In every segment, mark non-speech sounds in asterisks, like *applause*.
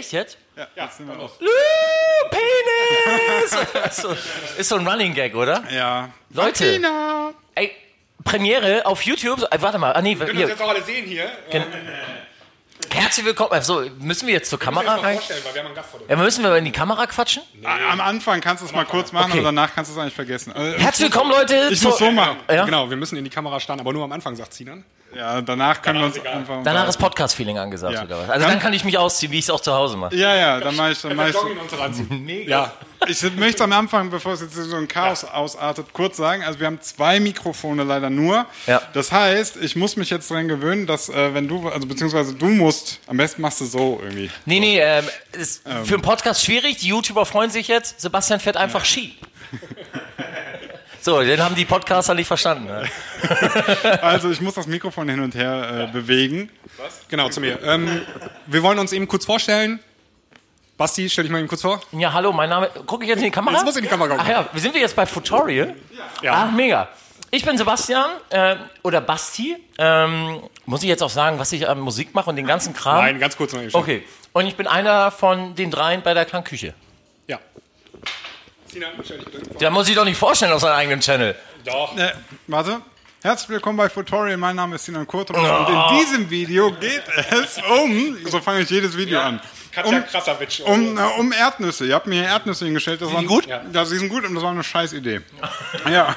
Echt jetzt? Ja, jetzt sind wir los. Lü, Penis! *laughs* ist, so, ist so ein Running Gag, oder? Ja. Leute, Martina! ey, Premiere auf YouTube. Äh, warte mal, ah nee, Wir können hier, uns jetzt auch alle sehen hier. Gen- herzlich willkommen. Also, müssen wir jetzt zur Kamera rein? weil wir haben einen Gast vor Ja, müssen wir in die Kamera quatschen? Am Anfang kannst du es mal kurz machen Okay. und danach kannst du es eigentlich vergessen. Also, Herzlich willkommen, Leute. ich muss so machen. Ja? Genau, wir müssen in die Kamera starren, aber nur am Anfang, sagt Sinan. Ja, danach können wir uns ist egal. einfach. Danach ist Podcast-Feeling angesagt Ja. oder was? Also Dann- dann kann ich mich ausziehen, wie ich es auch zu Hause mache. Ja, ja, dann mache ich, dann mach ich so. Ranziehen. *laughs* Ja, Ich möchte am Anfang, bevor es jetzt so ein Chaos ausartet, kurz sagen, also wir haben zwei Mikrofone leider nur. Ja. Das heißt, ich muss mich jetzt daran gewöhnen, dass äh, wenn du, also beziehungsweise du musst, am besten machst du so irgendwie. Nee, nee, ähm, ist für einen Podcast schwierig. Die YouTuber freuen sich jetzt. Sebastian fährt einfach Ski. *laughs* So, den haben die Podcaster nicht verstanden. Ne? *laughs* Also ich muss das Mikrofon hin und her äh, bewegen. genau, zu mir. Ähm, wir wollen uns eben kurz vorstellen. Basti, stell dich mal eben kurz vor. Ja, hallo, mein Name. Gucke ich jetzt in die Kamera? Jetzt muss in die Kamera gucken. Ach ja, sind wir jetzt bei Futorial? Ja. Ah, mega. Ich bin Sebastian äh, oder Basti. Ähm, muss ich jetzt auch sagen, was ich an Musik mache und den ganzen Kram? Nein, ganz kurz noch eben. Okay. Und ich bin einer von den dreien bei der Klangküche. Ja. Sinan, stell dich bitte vor. Der muss sich doch nicht vorstellen auf seinem eigenen Channel. Doch. Äh, warte. Herzlich willkommen bei Futorial. Mein Name ist Sinan Kurtovic und in diesem Video geht es um, so fange ich jedes Video an, Katja um, Krasavitsch. um, äh, um Erdnüsse. Ihr habt mir hier Erdnüsse hingestellt. Das waren, gut? Ja. ja, sie sind gut und das war eine scheiß Idee. ja.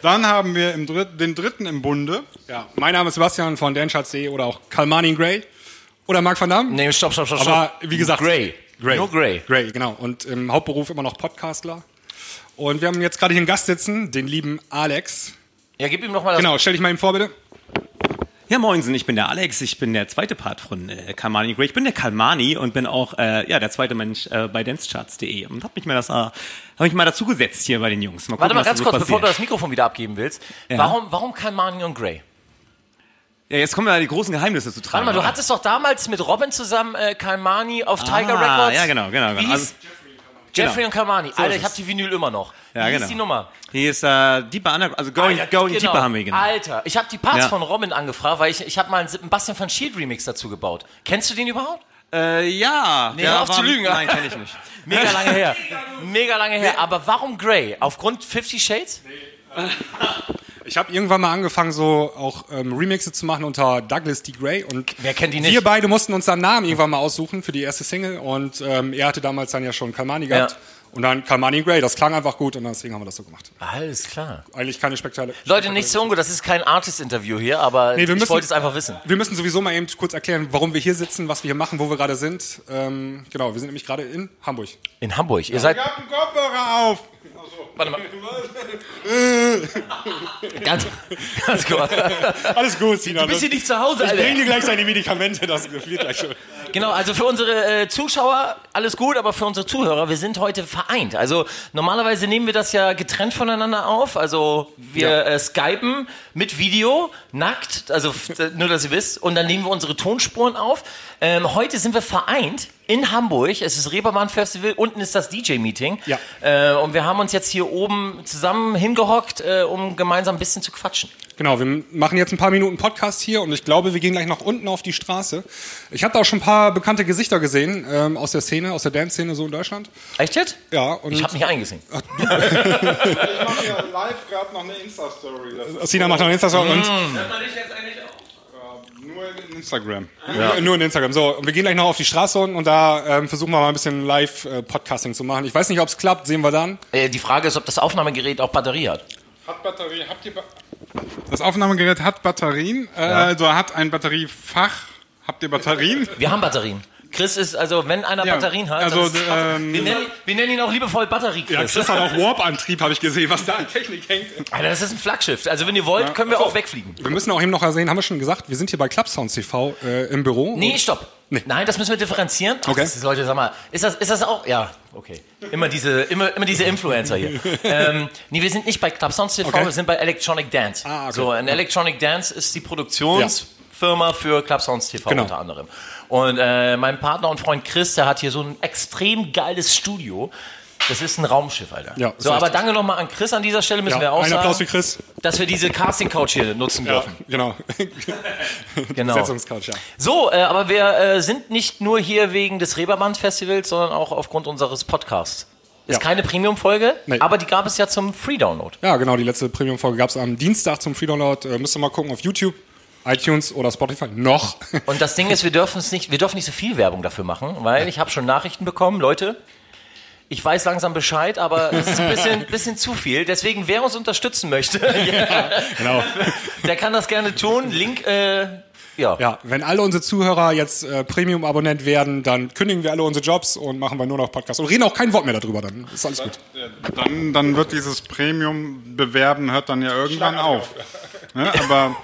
Dann haben wir im Dritt, den dritten im Bunde. ja, mein Name ist Sebastian von Danschatz.de oder auch Kalmani Gray. Oder Marc van Damme. Nee, stopp, stopp, stopp. Aber wie gesagt, Gray. Gray. Nur Gray. Gray, genau. Und im Hauptberuf immer noch Podcastler. Und wir haben jetzt gerade hier einen Gast sitzen, den lieben Alex. Ja, gib ihm noch mal das. Genau, stell dich mal eben vor, bitte. Ja, moinsen, ich bin der Alex, ich bin der zweite Part von äh, Kalmani Gray. Ich bin der Kalmani und bin auch äh, ja, der zweite Mensch äh, bei dancecharts.de und hab mich mal das äh, hab mich mal dazu gesetzt hier bei den Jungs. Mal Warte gucken, mal was da ganz so kurz, bevor du passiert. das Mikrofon wieder abgeben willst. Ja. Warum, warum Kalmani und Gray? Ja, jetzt kommen ja die großen Geheimnisse zu tragen. Warte mal, du hattest doch damals mit Robin zusammen äh, Kalmani auf Tiger Ah, Records. ja, genau, genau, Wie genau. hieß? Jeffrey genau. und Kalmani. Alter, ist ich hab es. die Vinyl immer noch. Wie Ja, hieß genau. die Nummer? Die ist äh, Deeper Underground, also Going, Alter, going genau. Deeper haben wir genannt. Alter, ich habe die Parts Ja. von Robin angefragt, weil ich, ich habe mal einen Sebastian von Shield Remix dazu gebaut. Kennst du den überhaupt? Äh, ja. Nee, hör auf zu lügen. Nein, kenn ich nicht. *laughs* Mega lange her. *laughs* Mega lange her. Aber warum Grey? Aufgrund 50 Shades? *laughs* Ich habe irgendwann mal angefangen, so auch ähm, Remixe zu machen unter Douglas D. Gray. Und Wer kennt die nicht? wir beide mussten uns einen Namen irgendwann mal aussuchen für die erste Single. Und ähm, er hatte damals dann ja schon Kalmani gehabt. Ja. Und dann Kalmani Gray. Das klang einfach gut und deswegen haben wir das so gemacht. Alles klar. Eigentlich keine Spektakel. Leute, nicht so ungut, das ist kein Artist-Interview hier, aber Nee, wir ich müssen- wollte es einfach wissen. Wir müssen sowieso mal eben kurz erklären, warum wir hier sitzen, was wir hier machen, wo wir gerade sind. Ähm, genau, wir sind nämlich gerade in Hamburg. In Hamburg. Ihr seid. Ich hab einen Kopfhörer auf. Warte mal. *laughs* ganz, ganz kurz. Alles gut, Sina. Du bist hier nicht zu Hause, ich bring dir gleich deine Medikamente, das wird gleich schon. Genau, also für unsere äh, Zuschauer alles gut, aber für unsere Zuhörer, wir sind heute vereint. Also normalerweise nehmen wir das ja getrennt voneinander auf. Also wir Ja. äh, skypen mit Video, nackt, also nur, dass ihr wisst. Und dann nehmen wir unsere Tonspuren auf. Ähm, heute sind wir vereint in Hamburg. Es ist Reeperbahn Festival, unten ist das DJ-Meeting. Ja. Äh, und wir haben uns jetzt hier oben zusammen hingehockt, äh, um gemeinsam ein bisschen zu quatschen. Genau, wir machen jetzt ein paar Minuten Podcast hier und ich glaube, wir gehen gleich nach unten auf die Straße. Ich habe da auch schon ein paar bekannte Gesichter gesehen ähm, aus der Szene, aus der Dance-Szene so in Deutschland. Echt jetzt? Ja, und Ich habe nicht eingesehen. *laughs* Ich mache ja live gerade noch eine Insta-Story. Sina macht noch Instagram und Nur in Instagram. Nur- Nur in Instagram. So, und wir gehen gleich noch auf die Straße unten und da ähm, versuchen wir mal ein bisschen Live-Podcasting zu machen. Ich weiß nicht, ob es klappt, sehen wir dann. Äh, die Frage ist, ob das Aufnahmegerät auch Batterie hat. Hat Batterie, habt ihr ba Das Aufnahmegerät hat Batterien, äh, also hat ein Batteriefach. Habt ihr Batterien? Wir haben Batterien. Chris ist, also wenn einer Ja, Batterien hat, also, ist ähm, wir, nennen, wir nennen ihn auch liebevoll Batterie Ja, Chris. Chris hat auch Warp-Antrieb, habe ich gesehen, was da an Technik hängt. Alter, das ist ein Flaggschiff. Also wenn ihr wollt, können wir auch wegfliegen. Wir müssen auch eben noch sehen, haben wir schon gesagt, wir sind hier bei Clubsounds TV äh, im Büro. Nee, stopp. Nee. Nein, das müssen wir differenzieren. Ach, Okay. Das ist, Leute, sag mal, ist das, ist das auch? Ja, okay. Immer diese, immer, immer diese Influencer hier. *laughs* ähm, nee, wir sind nicht bei Club Sounds TV, Okay. wir sind bei Electronic Dance. Ah, okay. So, und Electronic Dance ist die Produktionsfirma für Club Sounds TV Genau. unter anderem. Und äh, mein Partner und Freund Chris, der hat hier so ein extrem geiles Studio. Das ist ein Raumschiff, Alter. Ja, so, aber danke nochmal an Chris an dieser Stelle, müssen wir Ja, auch ein sagen. Applaus für Chris. dass wir diese Casting-Couch hier nutzen Ja, dürfen. genau. *laughs* Genau. Besetzungscouch, ja. So, äh, aber wir äh, sind nicht nur hier wegen des Reeperbahn-Festivals, sondern auch aufgrund unseres Podcasts. Ist Ja. keine Premium-Folge, Nee. aber die gab es ja zum Free-Download. Ja, genau, die letzte Premium-Folge gab es am Dienstag zum Free-Download. Äh, müsst ihr mal gucken auf YouTube, iTunes oder Spotify. Noch. Und das Ding ist, wir dürfen es nicht, wir dürfen nicht so viel Werbung dafür machen, weil ich habe schon Nachrichten bekommen, Leute. Ich weiß langsam Bescheid, aber es ist ein bisschen, *laughs* bisschen zu viel. Deswegen, wer uns unterstützen möchte, *laughs* genau. der kann das gerne tun. Link, äh, ja. Ja, wenn alle unsere Zuhörer jetzt äh, Premium-Abonnent werden, dann kündigen wir alle unsere Jobs und machen wir nur noch Podcasts. Und reden auch kein Wort mehr darüber, dann ist alles gut. Dann, dann wird dieses Premium-Bewerben hört dann ja irgendwann auf. Ne? Aber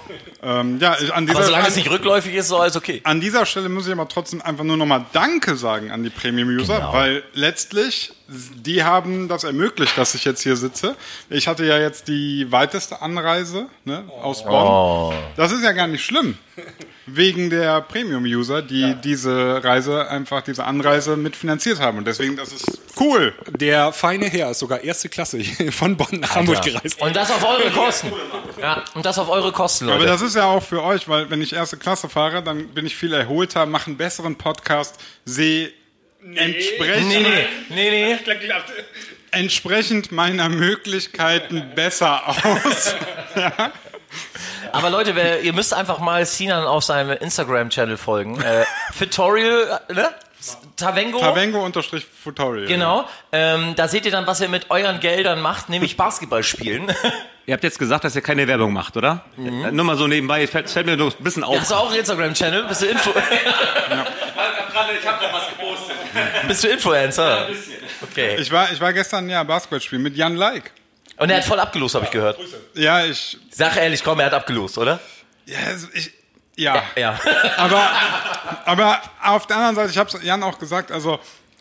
ähm, ja, an dieser, Aber solange an, es nicht rückläufig ist, ist alles okay. an dieser Stelle muss ich aber trotzdem einfach nur nochmal Danke sagen an die Premium-User, Genau. weil letztlich die haben das ermöglicht, dass ich jetzt hier sitze. Ich hatte ja jetzt die weiteste Anreise ne, aus Bonn. Oh. Das ist ja gar nicht schlimm. Wegen der Premium-User, die diese Reise einfach, diese Anreise mitfinanziert haben. Und deswegen, das ist cool. Der feine Herr ist sogar erste Klasse von Bonn nach Hamburg gereist. Und das auf eure Kosten. Ja, und das auf eure Kosten, Leute. Aber das ist ja auch für euch, weil wenn ich erste Klasse fahre, dann bin ich viel erholter, mache einen besseren Podcast, sehe entsprechend, nee, nee, nee, nee. entsprechend meiner Möglichkeiten besser aus. *laughs* Aber Leute, wer, ihr müsst einfach mal Sinan auf seinem Instagram-Channel folgen. Äh, Fitorial, ne? Tavengo. Tavengo-Futorial. Genau. Ähm, da seht ihr dann, was ihr mit euren Geldern macht, nämlich Basketball spielen. *laughs* Ihr habt jetzt gesagt, dass ihr keine Werbung macht, oder? Äh, Nur mal so nebenbei, fällt, fällt mir nur ein bisschen auf. Hast du auch einen Instagram-Channel? Bist du Info? Ich hab noch was gepostet. Bist du Influencer? Okay. Ich war, ich war gestern ja Basketball spielen mit Jan Like. Und er hat voll abgelost, habe ich gehört. Ja, ich, Sag ehrlich, komm, er hat abgelost, oder? ja, also ich, ja. Ja. *laughs* Aber, aber auf der anderen Seite, ich habe es Jan auch gesagt, also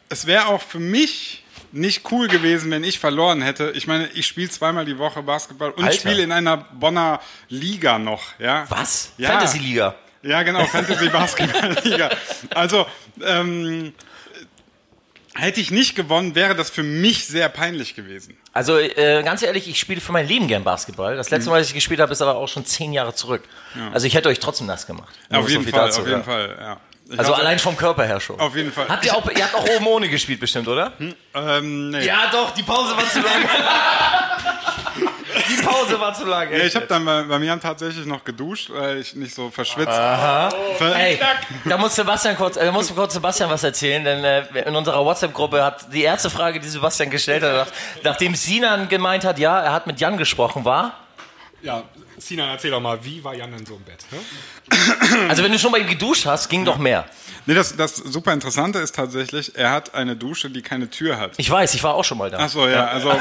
es wäre auch für mich nicht cool gewesen, wenn ich verloren hätte. Ich meine, ich spiele zweimal die Woche Basketball und spiele in einer Bonner Liga noch. Ja? Was? Ja. Fantasy-Liga. Ja, genau, Fantasy Basketball Liga. Also, ähm, hätte ich nicht gewonnen, wäre das für mich sehr peinlich gewesen. Also äh, ganz ehrlich, ich spiele für mein Leben gern Basketball. Das Mhm. letzte Mal, dass ich gespielt habe, ist aber auch schon zehn Jahre zurück. Also ich hätte euch trotzdem nass gemacht. Nur auf so jeden viel Fall, dazu, auf jeden ja. Fall, ja. Ich Also allein vom Körper her schon. Auf jeden Fall. Habt ihr auch, ihr habt auch oben ohne gespielt bestimmt, oder? Ähm, nee. Ja, doch, die Pause war zu lang. *laughs* die Pause war zu lang. Ja, ich habe dann bei, bei Jan tatsächlich noch geduscht, weil ich nicht so verschwitzt. Ver- Ey, da muss Sebastian kurz, äh, muss kurz Sebastian was erzählen, denn äh, in unserer WhatsApp-Gruppe hat die erste Frage, die Sebastian gestellt hat, nach, nachdem Sinan gemeint hat, ja, er hat mit Jan gesprochen, war. Ja, Sinan, erzähl doch mal, wie war Jan denn so im Bett? hä? Also wenn du schon bei ihm geduscht hast, ging doch mehr. Nee, das, das super Interessante ist tatsächlich, er hat eine Dusche, die keine Tür hat. Ich weiß, ich war auch schon mal da. Ach so, ja, also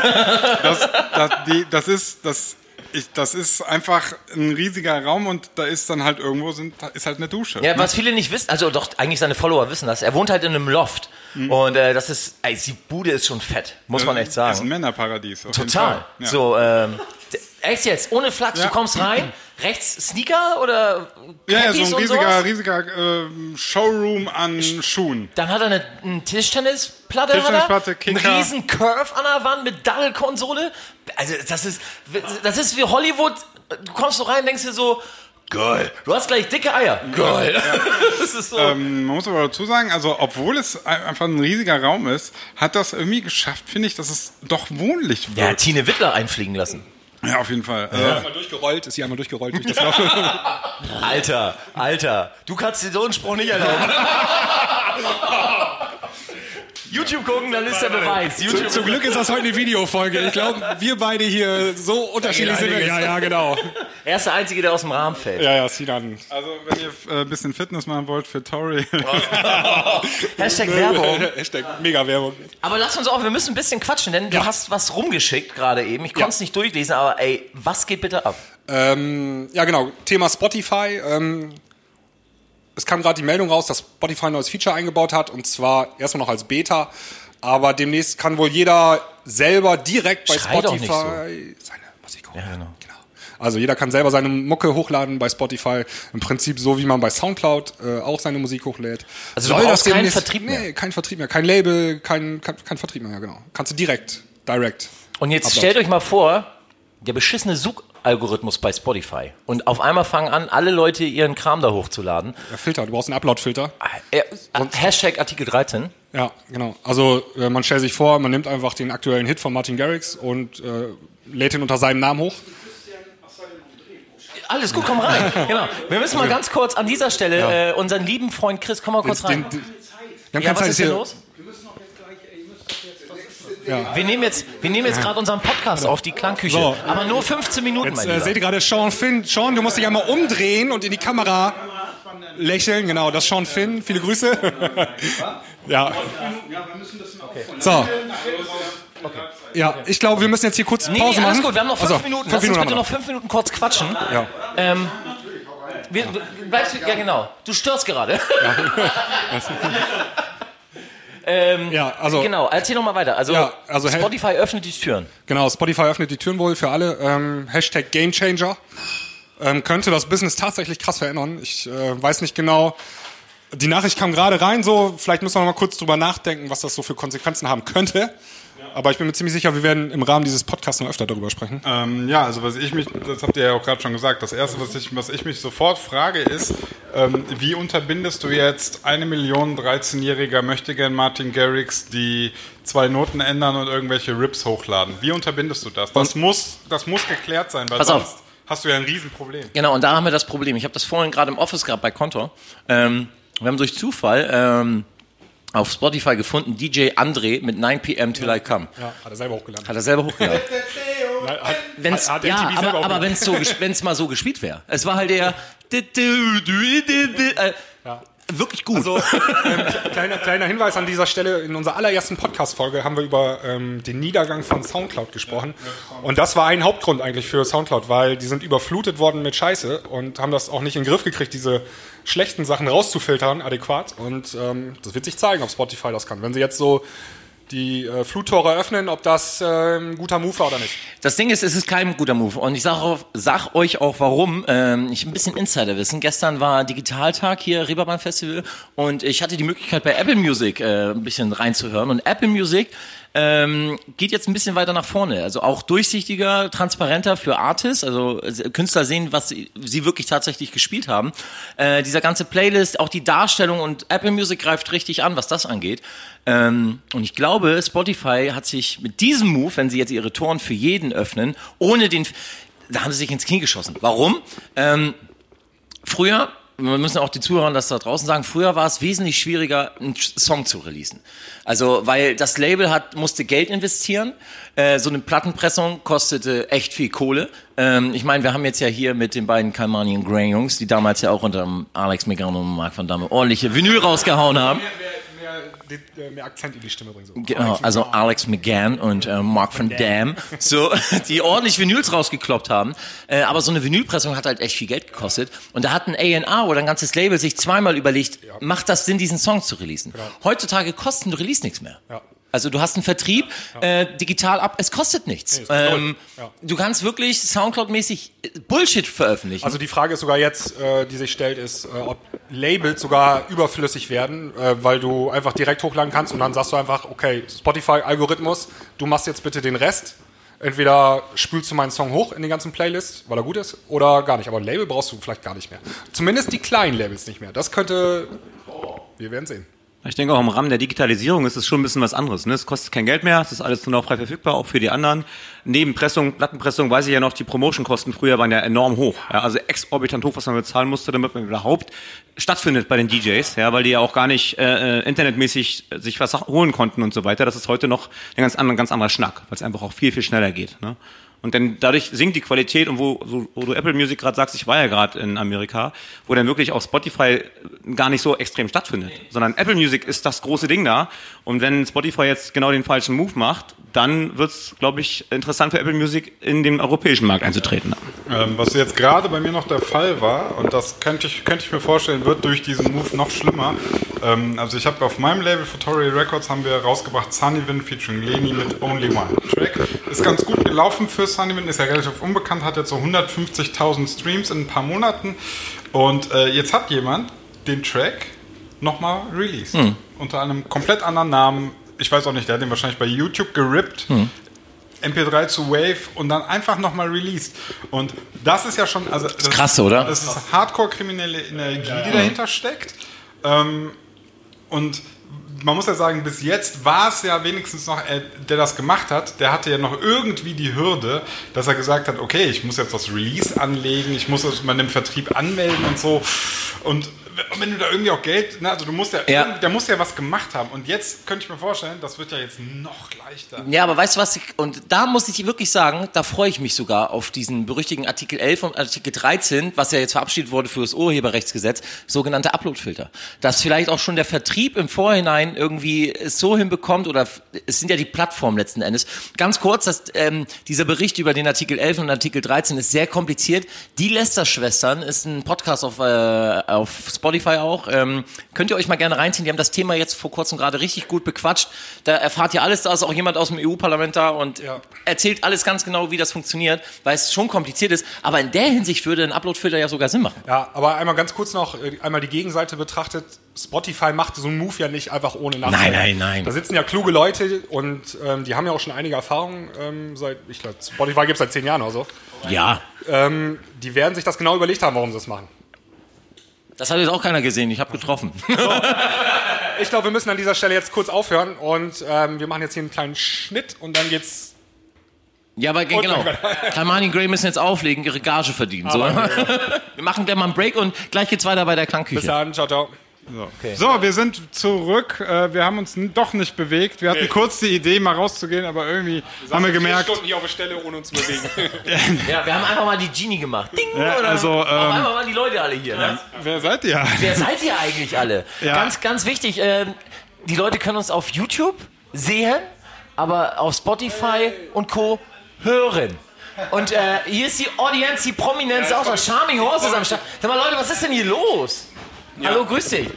das, das, die, das ist das. Ich, das ist einfach ein riesiger Raum und da ist dann halt irgendwo sind, ist halt eine Dusche. Ja, was viele nicht wissen, also doch, eigentlich seine Follower wissen das. Er wohnt halt in einem Loft. Und äh, das ist, ey, die Bude ist schon fett, muss man echt Ist ein sagen. Männerparadies. Total. Ja. So, ähm, echt jetzt, ohne Flachs, Ja. du kommst rein, rechts Sneaker oder Ja, ja, so ein riesiger, riesiger ähm, Showroom an Schuhen. Dann hat er eine, eine Tischtennisplatte, Tischtennisplatte, hat er, einen riesen Curve an der Wand mit Daddelkonsole. Also das ist, das ist wie Hollywood. Du kommst so rein und denkst dir so, geil, du hast gleich dicke Eier. Geil. *laughs* ist so. Ähm, man muss aber dazu sagen, also obwohl es ein- einfach ein riesiger Raum ist, hat das irgendwie geschafft, finde ich, dass es doch wohnlich ja, wird. Tine Wittler einfliegen lassen. Ja, auf jeden Fall. Also, Einmal durchgerollt, ist hier einmal durchgerollt durch das *laughs* Loch. Alter, Alter, du kannst dir so einen Spruch nicht erlauben. *laughs* YouTube gucken, dann ist der Beweis. YouTube Zum Glück ist das heute eine Videofolge. Ich glaube, wir beide hier so unterschiedlich sind. wir. Ja, ja, genau. Er ist der Einzige, der aus dem Rahmen fällt. Ja, ja, Sinan. also wenn ihr äh, ein bisschen Fitness machen wollt für Tori, *laughs* Hashtag Werbung. *laughs* Hashtag mega Werbung. Aber lass uns auch, wir müssen ein bisschen quatschen, denn du Ja. hast was rumgeschickt gerade eben. Ich konnte es nicht durchlesen, aber ey, was geht bitte ab? Ähm, ja, genau. Thema Spotify. Ähm, es kam gerade die Meldung raus, dass Spotify ein neues Feature eingebaut hat und zwar erstmal noch als Beta. Aber demnächst kann wohl jeder selber direkt bei Schrei doch Spotify nicht seine Musik hochladen. genau. Also jeder kann selber seine Mucke hochladen bei Spotify. Im Prinzip so, wie man bei Soundcloud äh, auch seine Musik hochlädt. Also du Soll brauchst keinen demnächst- Vertrieb mehr? Nee, kein Vertrieb mehr. Kein Label, kein, kein, kein Vertrieb mehr, ja genau. Kannst du direkt, direct. Und jetzt Upload. stellt euch mal vor, der beschissene Zug Algorithmus bei Spotify. Und auf einmal fangen an, alle Leute ihren Kram da hochzuladen. Der Filter, du brauchst einen Upload-Filter. Äh, äh, Hashtag Artikel 13. Ja, genau. Also äh, man stellt sich vor, man nimmt einfach den aktuellen Hit von Martin Garrix und äh, lädt ihn unter seinem Namen hoch. Alles gut, komm rein. *laughs* genau. Wir müssen mal ganz kurz an dieser Stelle äh, unseren lieben Freund Chris, komm mal kurz rein. Den, den, wir haben Ja, keine was Zeit, ist hier hier- los? Wir nehmen jetzt, wir nehmen jetzt gerade unseren Podcast auf, die Klangküche. So. Aber nur 15 Minuten, Jetzt mein äh, seht ihr gerade Sean Finn. Sean, du musst dich einmal umdrehen und in die Kamera lächeln. Genau, das ist Sean Finn. Viele Grüße. *laughs* ja. So. Ja, ich glaube, wir müssen jetzt hier kurz Nee, Pause nee, alles machen. gut, wir haben noch fünf Also, Minuten. Fünf Lass uns bitte noch fünf Minuten kurz quatschen. Ja. Ähm, wir, bleibst, ja genau, du störst gerade. Ja, *laughs* also genau, erzähl noch mal weiter. Also, Ja, also, Spotify öffnet die Türen. Genau, Spotify öffnet die Türen wohl für alle. Ähm, Hashtag Gamechanger. Ähm, könnte das Business tatsächlich krass verändern. Ich äh, weiß nicht genau. Die Nachricht kam gerade rein, so vielleicht müssen wir noch mal kurz drüber nachdenken, was das so für Konsequenzen haben könnte. Aber ich bin mir ziemlich sicher, wir werden im Rahmen dieses Podcasts noch öfter darüber sprechen. Ähm, ja, also was ich mich, das habt ihr ja auch gerade schon gesagt, das erste, was ich, was ich mich sofort frage, ist, ähm, wie unterbindest du jetzt eine Million 13-jähriger Möchtegern Martin Garrix, die zwei Noten ändern und irgendwelche Rips hochladen? Wie unterbindest du das? Das muss, das muss geklärt sein, weil Pass auf. sonst hast du ja ein Riesenproblem. Genau, und da haben wir das Problem. Ich habe das vorhin gerade im Office gehabt bei Konto. Ähm, wir haben durch Zufall ähm, auf Spotify gefunden, DJ André mit 9 p.m. Till I Come. Ja, hat er selber hochgeladen. Hat er selber hochgeladen. *laughs* Hat, Wenn's, hat ja, MTV selber aber, aber wenn es so, wenn's mal so gespielt wäre. Es war halt der *laughs* äh, wirklich gut. Also, ähm, kleiner, kleiner Hinweis an dieser Stelle. In unserer allerersten Podcast-Folge haben wir über ähm, den Niedergang von Soundcloud gesprochen. Und das war ein Hauptgrund eigentlich für Soundcloud, weil die sind überflutet worden mit Scheiße und haben das auch nicht in den Griff gekriegt, diese schlechten Sachen rauszufiltern adäquat. Und ähm, das wird sich zeigen, ob Spotify das kann. Wenn sie jetzt so die äh, Fluttore öffnen, ob das äh, ein guter Move war oder nicht. Das Ding ist, es ist kein guter Move. Und ich sag, auch, sag euch auch warum. Ähm, ich ein bisschen Insiderwissen. Gestern war Digitaltag hier, Reeperbahn Festival. Und ich hatte die Möglichkeit, bei Apple Music äh, ein bisschen reinzuhören. Und Apple Music ähm, geht jetzt ein bisschen weiter nach vorne. Also auch durchsichtiger, transparenter für Artists. Also äh, Künstler sehen, was sie, sie wirklich tatsächlich gespielt haben. Äh, dieser ganze Playlist, auch die Darstellung und Apple Music greift richtig an, was das angeht. Ähm, und ich glaube, Spotify hat sich mit diesem Move, wenn sie jetzt ihre Toren für jeden öffnen, ohne den, da haben sie sich ins Knie geschossen. Warum? Ähm, früher, wir müssen auch die Zuhörer das da draußen sagen, früher war es wesentlich schwieriger, einen Song zu releasen. Also, weil das Label hat, musste Geld investieren. Äh, so eine Plattenpressung kostete echt viel Kohle. Ähm, ich meine, wir haben jetzt ja hier mit den beiden Kalmani und Gray Jungs, die damals ja auch unter Alex Megan und Mark van Damme ordentliche Vinyl rausgehauen haben. Mehr, mehr, Akzent in die Stimme bringen. So. Genau, also Alex McGann und äh, Mark van Dam, so, *laughs* die ordentlich Vinyls rausgekloppt haben. Äh, aber so eine Vinylpressung hat halt echt viel Geld gekostet. Und da hat ein A&R oder ein ganzes Label sich zweimal überlegt, macht das Sinn, diesen Song zu releasen? Heutzutage kosten ein Release nichts mehr. Ja. Also du hast einen Vertrieb äh, digital ab, es kostet nichts. kostet ähm. Ja. Du kannst wirklich Soundcloud-mäßig äh, Bullshit veröffentlichen. Also die Frage ist sogar jetzt, äh, die sich stellt, ist, äh, ob Labels sogar überflüssig werden, äh, weil du einfach direkt hochladen kannst und dann sagst du einfach, okay, Spotify-Algorithmus, du machst jetzt bitte den Rest. Entweder spülst du meinen Song hoch in den ganzen Playlist, weil er gut ist, oder gar nicht. Aber ein Label brauchst du vielleicht gar nicht mehr. Zumindest die kleinen Labels nicht mehr. Das könnte, wir werden sehen. Ich denke auch im Rahmen der Digitalisierung ist es schon ein bisschen was anderes. Ne? Es kostet kein Geld mehr, es ist alles nur noch frei verfügbar, auch für die anderen. Neben Pressung, Plattenpressung weiß ich ja noch, die Promotionkosten früher waren ja enorm hoch. Ja? Also exorbitant hoch, was man bezahlen musste, damit man überhaupt stattfindet bei den DJs, ja, weil die ja auch gar nicht äh, äh, internetmäßig sich was holen konnten und so weiter. Das ist heute noch ein ganz anderer, ganz anderer Schnack, weil es einfach auch viel, viel schneller geht. Ne? Und dann dadurch sinkt die Qualität und wo, so, wo du Apple Music gerade sagst, ich war ja gerade in Amerika, wo dann wirklich auch Spotify gar nicht so extrem stattfindet, sondern Apple Music ist das große Ding da. Und wenn Spotify jetzt genau den falschen Move macht, dann wird's, glaube ich, interessant für Apple Music in den europäischen Markt einzutreten. Ähm, was jetzt gerade bei mir noch der Fall war, und das könnte ich, könnte ich mir vorstellen, wird durch diesen Move noch schlimmer. Ähm, also ich habe auf meinem Label Fotori Records haben wir rausgebracht Sunnyvin featuring Leni mit Only One Track. Ist ganz gut gelaufen für Sunnyvin, ist ja relativ unbekannt, hat jetzt so 150.000 Streams in ein paar Monaten. Und äh, jetzt hat jemand den Track nochmal released. Unter einem komplett anderen Namen. Ich weiß auch nicht, der hat den wahrscheinlich bei YouTube gerippt. MP3 zu Wave und dann einfach nochmal released. Und das ist ja schon, also das, krass, oder? Das ist Hardcore-kriminelle Energie, die dahinter steckt. Ähm, und man muss ja sagen, bis jetzt war es ja wenigstens noch, äh, der das gemacht hat, der hatte ja noch irgendwie die Hürde, dass er gesagt hat, okay, ich muss jetzt das Release anlegen, ich muss es mal im Vertrieb anmelden und so. Und wenn du da irgendwie auch Geld, ne, also du musst ja, Ja. der muss ja was gemacht haben. Und jetzt könnte ich mir vorstellen, das wird ja jetzt noch leichter. Ja, aber weißt du was? Ich, und da muss ich wirklich sagen, da freue ich mich sogar auf diesen berüchtigten Artikel 11 und Artikel 13, was ja jetzt verabschiedet wurde für das Urheberrechtsgesetz, sogenannte Uploadfilter. Dass vielleicht auch schon der Vertrieb im Vorhinein irgendwie es so hinbekommt, oder es sind ja die Plattformen letzten Endes. Ganz kurz, dass, ähm, dieser Bericht über den Artikel 11 und Artikel 13 ist sehr kompliziert. Die Lester-Schwestern ist ein Podcast auf, äh, auf Spotify auch. Ähm, könnt ihr euch mal gerne reinziehen. Die haben das Thema jetzt vor kurzem gerade richtig gut bequatscht. Da erfahrt ihr alles, da ist auch jemand aus dem EU-Parlament da und Ja. erzählt alles ganz genau, wie das funktioniert, weil es schon kompliziert ist. Aber in der Hinsicht würde ein Upload-Filter ja sogar Sinn machen. Ja, aber einmal ganz kurz noch, äh, einmal die Gegenseite betrachtet. Spotify macht so einen Move ja nicht einfach ohne Nachdenken. Nein, nein, nein. Da sitzen ja kluge Leute und ähm, die haben ja auch schon einige Erfahrungen ähm, seit, ich glaube, Spotify gibt es seit zehn Jahren oder so. Ja. Ähm, die werden sich das genau überlegt haben, warum sie das machen. Das hat jetzt auch keiner gesehen. Ich habe getroffen. Ich glaube, wir müssen an dieser Stelle jetzt kurz aufhören und ähm, wir machen jetzt hier einen kleinen Schnitt und dann geht's. Ja, aber genau. Hermione *laughs* Gray müssen jetzt auflegen, ihre Gage verdienen. So. *laughs* Wir machen gleich mal einen Break und gleich geht's weiter bei der Bis Klangküche. dann, ciao, ciao. So, wir sind zurück. Äh, wir haben uns doch nicht bewegt. Wir hatten kurz die Idee, mal rauszugehen, aber irgendwie haben wir gemerkt, Stunden hier auf der Stelle, ohne uns zu bewegen. *laughs* Ja, wir haben einfach mal die Genie gemacht. Ding, Ja, oder? also, Auf ähm, einmal waren die Leute alle hier. Ne? wer seid ihr? Wer seid ihr eigentlich alle? Ja. Ganz, ganz wichtig, ähm, die Leute können uns auf YouTube sehen, aber auf Spotify und Co. hören. Und äh, hier ist die Audience, die Prominenz auch, der Charming Horse ist am Start. Sag mal Leute, was ist denn hier los? Hallo, grüß dich.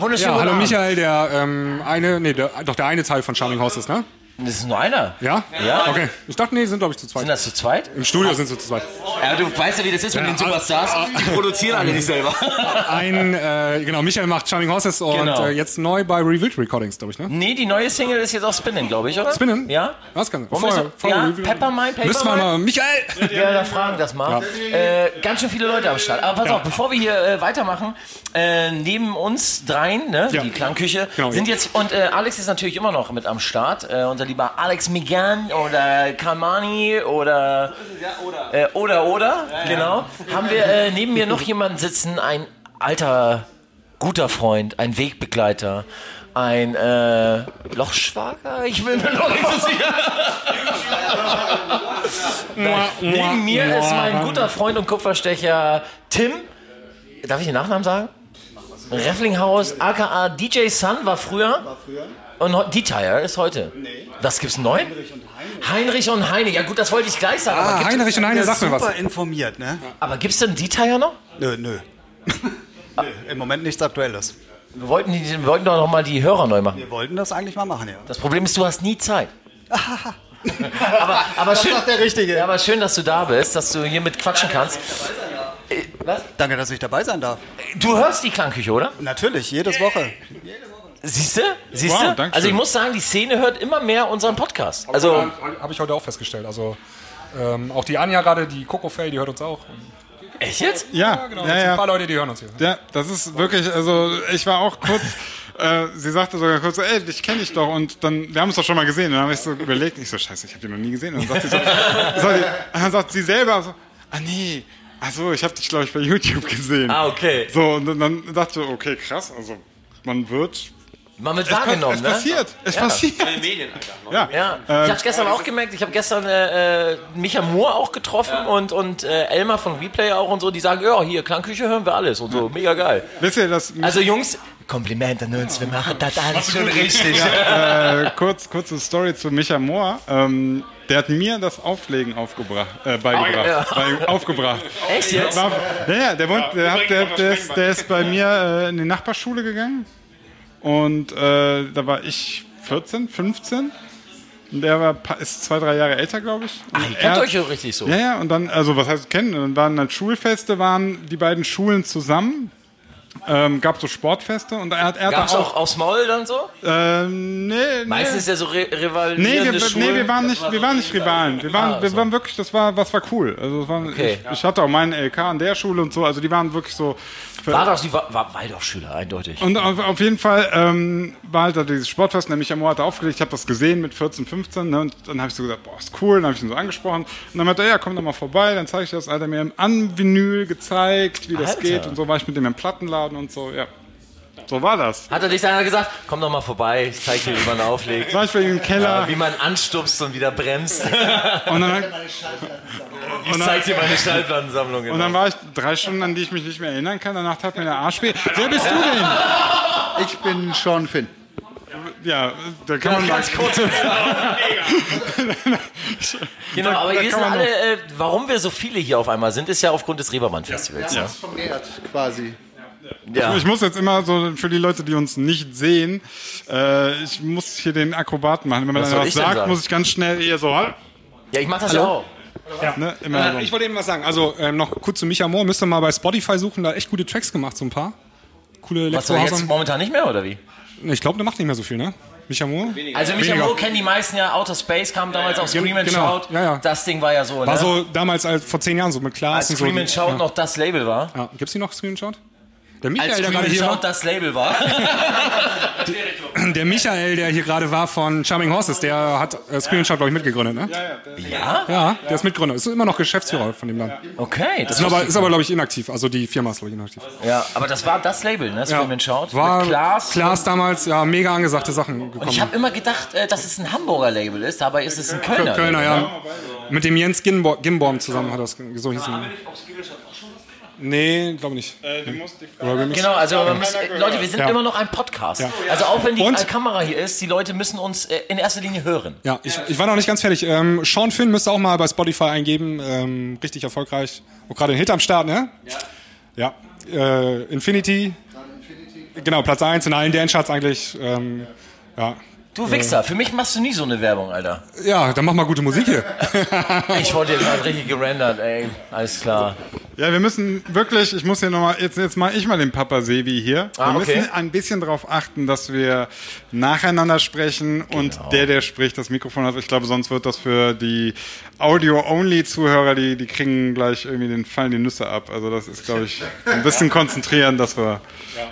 Wunderschönen Ja, guten hallo Abend. Michael, der ähm, eine, nee, der, doch der eine Teil von Charming Horses, ne? Das ist nur einer. Ja? Ja. Okay. Ich dachte, nee, sind glaube ich zu Sind zweit. das zu zweit? Im Studio sind sie zu zweit. Ja, du weißt ja, wie das ist mit den Superstars. Die produzieren alle nicht selber. *laughs* Ein, äh, genau, Michael macht Charming Horses und Genau. äh, jetzt neu bei Revealed Recordings, glaube ich, ne? Nee, die neue Single ist jetzt auf Spinnen, glaube ich, oder? Spinnen? Ja? Was kann Wollen wir so- ja, Revealed- Peppermine? Müssen wir mal, Michael! Ja, da fragen das mal. Äh, ganz schön viele Leute am Start. Aber pass auf, bevor wir hier äh, weitermachen, äh, neben uns dreien, ne, Ja. die Klangküche, Genau. sind jetzt, und äh, Alex ist natürlich immer noch mit am Start, äh, unser lieber Alex Migan oder Kamani oder, äh, oder, oder, genau, haben wir äh, neben mir noch jemanden sitzen, ein alter, guter Freund, ein Wegbegleiter, ein äh, Lochschwager? Ich bin mir noch nicht so sicher. Neben mir ist mein guter Freund und Kupferstecher Tim. Darf ich den Nachnamen sagen? Refflinghaus, aka DJ Sun war früher. Und heu- Detail ist heute. Nee. Was gibt's neu? Heinrich und Heine. Ja gut, das wollte ich gleich sagen. aber, Ah, gibt's, Heinrich und Heine, sag mir was. super informiert, ne? aber gibt's denn Detail noch? Nö, nö. *laughs* nö. Im Moment nichts Aktuelles. Wir wollten, die, wir wollten doch noch mal die Hörer neu machen. Wir wollten das eigentlich mal machen, ja. Das Problem ist, du hast nie Zeit. *laughs* aber, aber, schön, sagt der Richtige. ja, aber schön, dass du da bist, dass du hier mit quatschen kannst. Äh, Was? Danke, dass ich dabei sein darf. Du hörst die Klangküche, oder? Natürlich, jedes Woche. Siehst du? Siehst Wow, du? danke Also ich muss sagen, die Szene hört immer mehr unseren Podcast. Also Habe ich heute auch festgestellt. Also ähm, auch die Anja gerade, die Coco Fay, die hört uns auch. echt jetzt? Ja, Genau, ja, jetzt ein ja. paar Leute, die hören uns hier. Ja, das ist wirklich, also ich war auch kurz, *laughs* äh, sie sagte sogar kurz, so, ey, dich kenne ich doch und dann, wir haben uns doch schon mal gesehen und dann habe ich so überlegt, ich so, scheiße, ich habe die noch nie gesehen und dann sagt sie so, *laughs* sagt die, dann sagt sie selber so, ah nee, ach so, ich habe dich glaube ich bei YouTube gesehen. Ah, okay. So und dann, dann dachte ich, okay, krass, also man wird, Mal mit es, wahrgenommen, es ne? passiert, es Ja. passiert. Medien einfach. Ja, Ja, Äh, ich habe gestern auch gemerkt, ich habe gestern äh, äh, Micha Moore auch getroffen und, und äh, Elmar von Replay auch und so, die sagen, ja, hier, Klangküche hören wir alles und so, mega geil. wisst ihr, das Also Jungs, Kompliment an uns, wir machen das alles schon richtig. äh, kurz, kurze Story zu Micha Mohr. Ähm, der hat mir das Auflegen aufgebracht, äh, beigebracht. Bei, aufgebracht. Echt jetzt? War, ja, ja, der, wohnt, der, hat, der, der, ist, der ist bei mir äh, in die Nachbarschule gegangen. Und äh, da war ich 14, 15. Und der war, ist zwei, drei Jahre älter, glaube ich. Und Ihr kennt euch ja richtig so. ja, ja, und dann, also was heißt kennen? Dann waren dann Schulfeste, waren die beiden Schulen zusammen. Ähm, gab so Sportfeste und er hat, er Gab's da auch aufs Maul dann so? Ähm, nee, nee. Meistens ist ja so re Nee, wir, Schulen. nee, wir waren nicht, wir waren nicht Rivalen. Wir waren, Ah, wir so. waren wirklich, das war, was war cool. Also, waren, Okay. ich, ich hatte auch meinen LK an der Schule und so, also die waren wirklich so. War doch, sie war, war Waldorfschüler, eindeutig. Und auf, auf jeden Fall ähm, war halt da dieses Sportfest, Mohr hat da aufgelegt, ich habe das gesehen mit 14, 15, ne, und dann habe ich so gesagt, boah, ist cool, dann habe ich ihn so angesprochen. Und dann meinte er, ja, komm doch mal vorbei, dann zeige ich das, hat er mir an Vinyl gezeigt, wie das Alter. geht und so, war ich mit dem im Plattenladen und so, ja. So war das. Hat er dich dann gesagt, komm doch mal vorbei, ich zeig dir, wie man auflegt. War ich bei ihm im Keller Wie man anstupst und wieder bremst. *laughs* und dann, Ich zeig dir meine Schallplattensammlung. und Genau. dann war ich drei Stunden, an die ich mich nicht mehr erinnern kann, danach tat mir der Arsch weh. Wer bist du denn? Ich bin Sean Finn. Ja, da kann man Ganz kurz. *laughs* genau, aber da sind man alle, äh, warum wir so viele hier auf einmal sind, ist ja aufgrund des Reeperbahn-Festivals. Ja. Vermehrt quasi. Ja. Ich muss jetzt immer so für die Leute, die uns nicht sehen, äh, ich muss hier den Akrobaten machen. Wenn man Was dann was ich sagt, sagen? muss ich ganz schnell eher so, halt, ja, ich mach das ja auch. ne, immer so. Äh, ich wollte eben was sagen. Also ähm, noch kurz zu Micha Moore. Müsst ihr mal bei Spotify suchen. Da hat echt gute Tracks gemacht, so ein paar. Coole Was Electro jetzt momentan nicht mehr, oder wie? Ich glaube, der macht nicht mehr so viel, ne? Micha Moore? Also Michael Weniger. Moore kennen die meisten ja, Outer Space kam damals auf Scream and genau. Shout. Ja, ja. Das Ding war ja so, War ne? so damals als vor zehn Jahren so mit Klaas Als so. Scream and Shout ja. noch das Label war. Ja. Gibt's die noch, Scream and Shout? Der Als Michael, der Scream gerade hier war, das Label war. *laughs* der Michael, der hier gerade war von Charming Horses, der hat äh, Shout, glaube ich, mitgegründet, ne? ja? Ja, der ist Mitgründer. Ist immer noch Geschäftsführer von dem Land. Okay. Das Ist aber, ist aber glaube ich, inaktiv. Also die Firma ist, glaube ich, inaktiv. ja, aber das war das Label, ne? Scream and Shout. War Klaas. Klaas damals, ja, mega angesagte Sachen Und gekommen. ich habe immer gedacht, äh, dass es ein Hamburger Label ist, dabei ist es ein Kölner. Kölner, Label, ne? ja. Mit dem Jens Gimborn zusammen hat das so hieß er. Nee, glaube nicht. Äh, du musst die Remix. Genau, also man muss, äh, Leute, wir sind Ja. immer noch ein Podcast. Ja. Also auch wenn die Und? äh, Kamera hier ist, die Leute müssen uns äh, in erster Linie hören. Ja, ich, ich war noch nicht ganz fertig. Ähm, Sean Finn müsst ihr auch mal bei Spotify eingeben. Ähm, richtig erfolgreich. Und gerade ein Hit am Start, ne? Ja. Ja. Äh, Infinity. Genau, Platz 1 in allen Dance-Charts eigentlich. Ähm, ja. Du Wichser, für mich machst du nie so eine Werbung, Alter. ja, dann mach mal gute Musik hier. *laughs* Ich wollte jetzt mal richtig gerendert, ey. Alles klar. Ja, wir müssen wirklich, ich muss hier nochmal, jetzt, jetzt mal ich mal den Papa Sebi hier. Ah, wir okay. müssen ein bisschen darauf achten, dass wir nacheinander sprechen und Genau. der, der spricht, das Mikrofon hat. Ich glaube, sonst wird das für die Audio-Only-Zuhörer, die, die kriegen gleich irgendwie den fallen die Nüsse ab. Also das ist, glaube ich, ein bisschen konzentrieren, dass wir.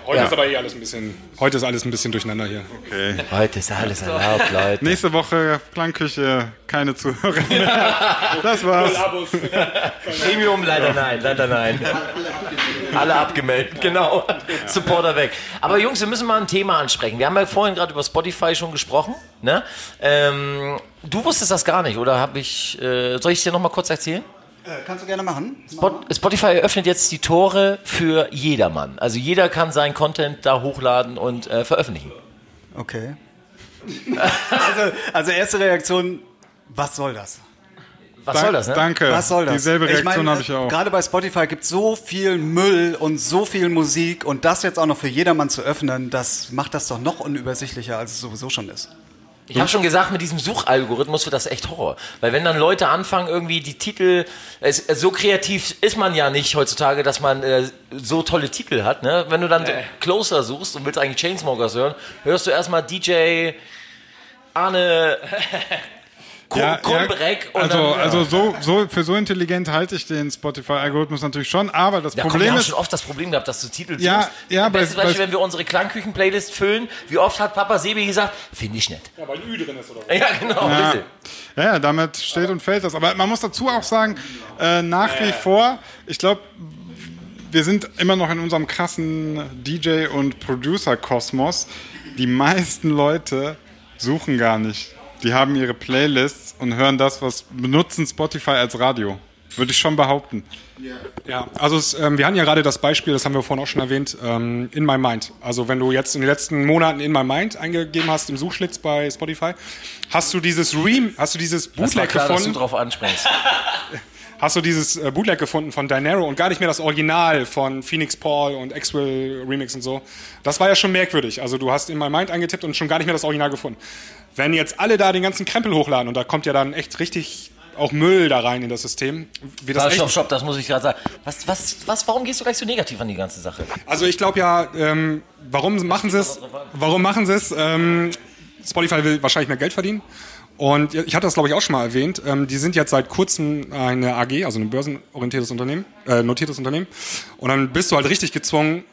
Heute ist aber eh alles ein bisschen. Heute ist alles ein bisschen durcheinander hier. Okay. Heute ist alles erlaubt, Leute. Nächste Woche Klangküche, keine Zuhörer mehr. Das war's. Premium, leider nein, leider nein. Alle abgemeldet, genau. Supporter weg. Aber Jungs, wir müssen mal ein Thema ansprechen. Wir haben ja vorhin gerade über Spotify schon gesprochen. Ne? Ähm, du wusstest das gar nicht, oder habe ich? Äh, soll ich es dir noch mal kurz erzählen? Äh, kannst du gerne machen. Spot, Spotify eröffnet jetzt die Tore für jedermann. Also jeder kann seinen Content da hochladen und äh, veröffentlichen. Okay. *laughs* also, also erste Reaktion, was soll das? Was soll das, ne? Danke. Was soll das? Dieselbe Reaktion habe ich auch. Gerade bei Spotify gibt es so viel Müll und so viel Musik und das jetzt auch noch für jedermann zu öffnen, das macht das doch noch unübersichtlicher, als es sowieso schon ist. Ich habe schon gesagt, mit diesem Suchalgorithmus wird das echt Horror. Weil wenn dann Leute anfangen, irgendwie die Titel, es, so kreativ ist man ja nicht heutzutage, dass man äh, so tolle Titel hat. Ne? Wenn du dann Closer suchst und willst eigentlich Chainsmokers hören, hörst du erstmal DJ Arne *laughs* Ja, ja, also, dann, also so, so, für so intelligent halte ich den Spotify-Algorithmus natürlich schon, aber das ja, komm, wir Problem haben ist, schon oft das Problem gehabt, dass du Titel Ja, suchst. ja, bei- Beispiel, bei- wenn wir unsere Klangküchen-Playlist füllen, wie oft hat Papa Sebi gesagt, finde ich nicht. Ja, weil ein Ü drin ist oder Ja, genau. Ja. bitte. Ja, ja, damit steht und fällt das. Aber man muss dazu auch sagen, äh, nach wie vor, ich glaube, wir sind immer noch in unserem krassen DJ- und Producer-Kosmos. Die meisten Leute suchen gar nicht. Die haben ihre Playlists und hören das, was benutzen Spotify als Radio. Würde ich schon behaupten. Ja, also es, ähm, wir hatten ja gerade das Beispiel, das haben wir vorhin auch schon erwähnt, ähm, In My Mind. Also wenn du jetzt in den letzten Monaten In My Mind eingegeben hast im Suchschlitz bei Spotify, hast du dieses Ream, hast du dieses Das war Bootleg klar, dass du gefunden, drauf anspringst. *laughs* hast du dieses äh, Bootleg gefunden von Dinero und gar nicht mehr das Original von Phoenix Paul und Axwell Remix und so. Das war ja schon merkwürdig. Also du hast In My Mind eingetippt und schon gar nicht mehr das Original gefunden. Wenn jetzt alle da den ganzen Krempel hochladen und da kommt ja dann echt richtig auch Müll da rein in das System. Wie das stopp, stopp, das muss ich gerade sagen. Was, was, was, warum gehst du gleich so negativ an die ganze Sache? also ich glaube ja, ähm, warum machen sie es? Warum machen sie es? Ähm, Spotify will wahrscheinlich mehr Geld verdienen. Und ich hatte das, glaube ich, auch schon mal erwähnt. Ähm, die sind jetzt seit kurzem eine AG, also ein börsenorientiertes Unternehmen, äh, notiertes Unternehmen. Und dann bist du halt richtig gezwungen,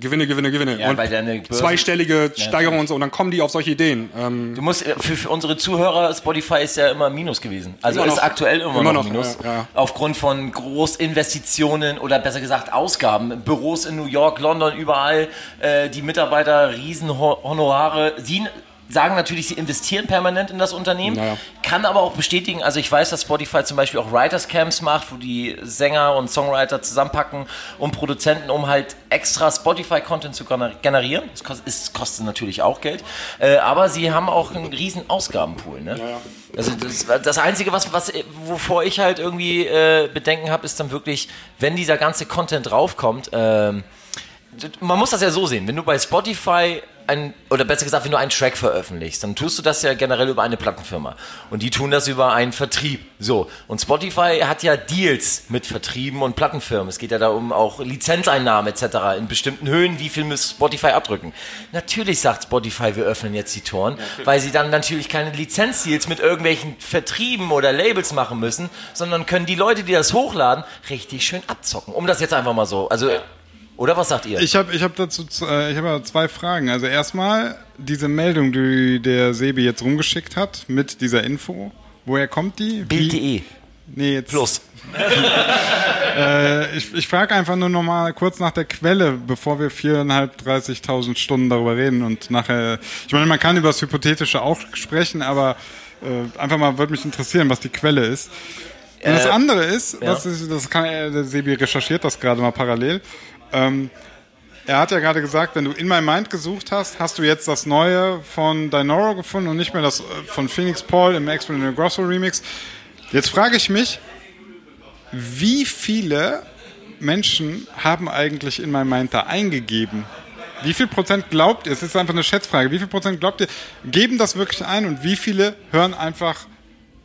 Gewinne, Gewinne, Gewinne. Ja, und weil deine Börsen- zweistellige Steigerung und so. Und dann kommen die auf solche Ideen. Ähm, Du musst, äh, für, für unsere Zuhörer, Spotify ist ja immer Minus gewesen. Also ist noch. aktuell immer, Immer noch, noch, Minus. ja, ja. Aufgrund von Großinvestitionen oder besser gesagt Ausgaben. Büros in New York, London, überall. Äh, die Mitarbeiter, Riesenhonorare. Sie sagen natürlich, sie investieren permanent in das Unternehmen. Naja. Kann aber auch bestätigen, also ich weiß, dass Spotify zum Beispiel auch Writers Camps macht, wo die Sänger und Songwriter zusammenpacken und Produzenten, um halt extra Spotify-Content zu gener- generieren. Das kostet, ist, kostet natürlich auch Geld. Äh, aber sie haben auch einen riesen Ausgabenpool. Ne? Also das, das Einzige, was, was, wovor ich halt irgendwie äh, Bedenken habe, ist dann wirklich, wenn dieser ganze Content draufkommt, ähm, man muss das ja so sehen, wenn du bei Spotify ein, oder besser gesagt, wenn du einen Track veröffentlichst, dann tust du das ja generell über eine Plattenfirma. Und die tun das über einen Vertrieb. So. Und Spotify hat ja Deals mit Vertrieben und Plattenfirmen. Es geht ja da um auch Lizenzeinnahmen etc. in bestimmten Höhen. Wie viel muss Spotify abdrücken? Natürlich sagt Spotify, wir öffnen jetzt die Toren, weil sie dann natürlich keine Lizenzdeals mit irgendwelchen Vertrieben oder Labels machen müssen, sondern können die Leute, die das hochladen, richtig schön abzocken. Um das jetzt einfach mal so. Also, oder was sagt ihr? Ich habe ich hab dazu äh, ich hab zwei Fragen. Also erstmal diese Meldung, die der Sebi jetzt rumgeschickt hat mit dieser Info. Woher kommt die? Bild.de. Nee, jetzt. Plus. *laughs* Äh, ich ich frage einfach nur noch mal kurz nach der Quelle, bevor wir viereinhalb, 30.000 Stunden darüber reden und nachher. Ich meine, man kann über das Hypothetische auch sprechen, aber äh, einfach mal würde mich interessieren, was die Quelle ist. Und das andere ist, ja. was ist, das kann er, der Sebi recherchiert das gerade mal parallel. Ähm, er hat ja gerade gesagt, wenn du in My Mind gesucht hast, hast du jetzt das neue von Dinoro gefunden und nicht mehr das äh, von Phoenix Paul im Experimental Grosso Remix. Jetzt frage ich mich, wie viele Menschen haben eigentlich in My Mind da eingegeben? Wie viel Prozent glaubt ihr, es ist einfach eine Schätzfrage, wie viel Prozent glaubt ihr, geben das wirklich ein und wie viele hören einfach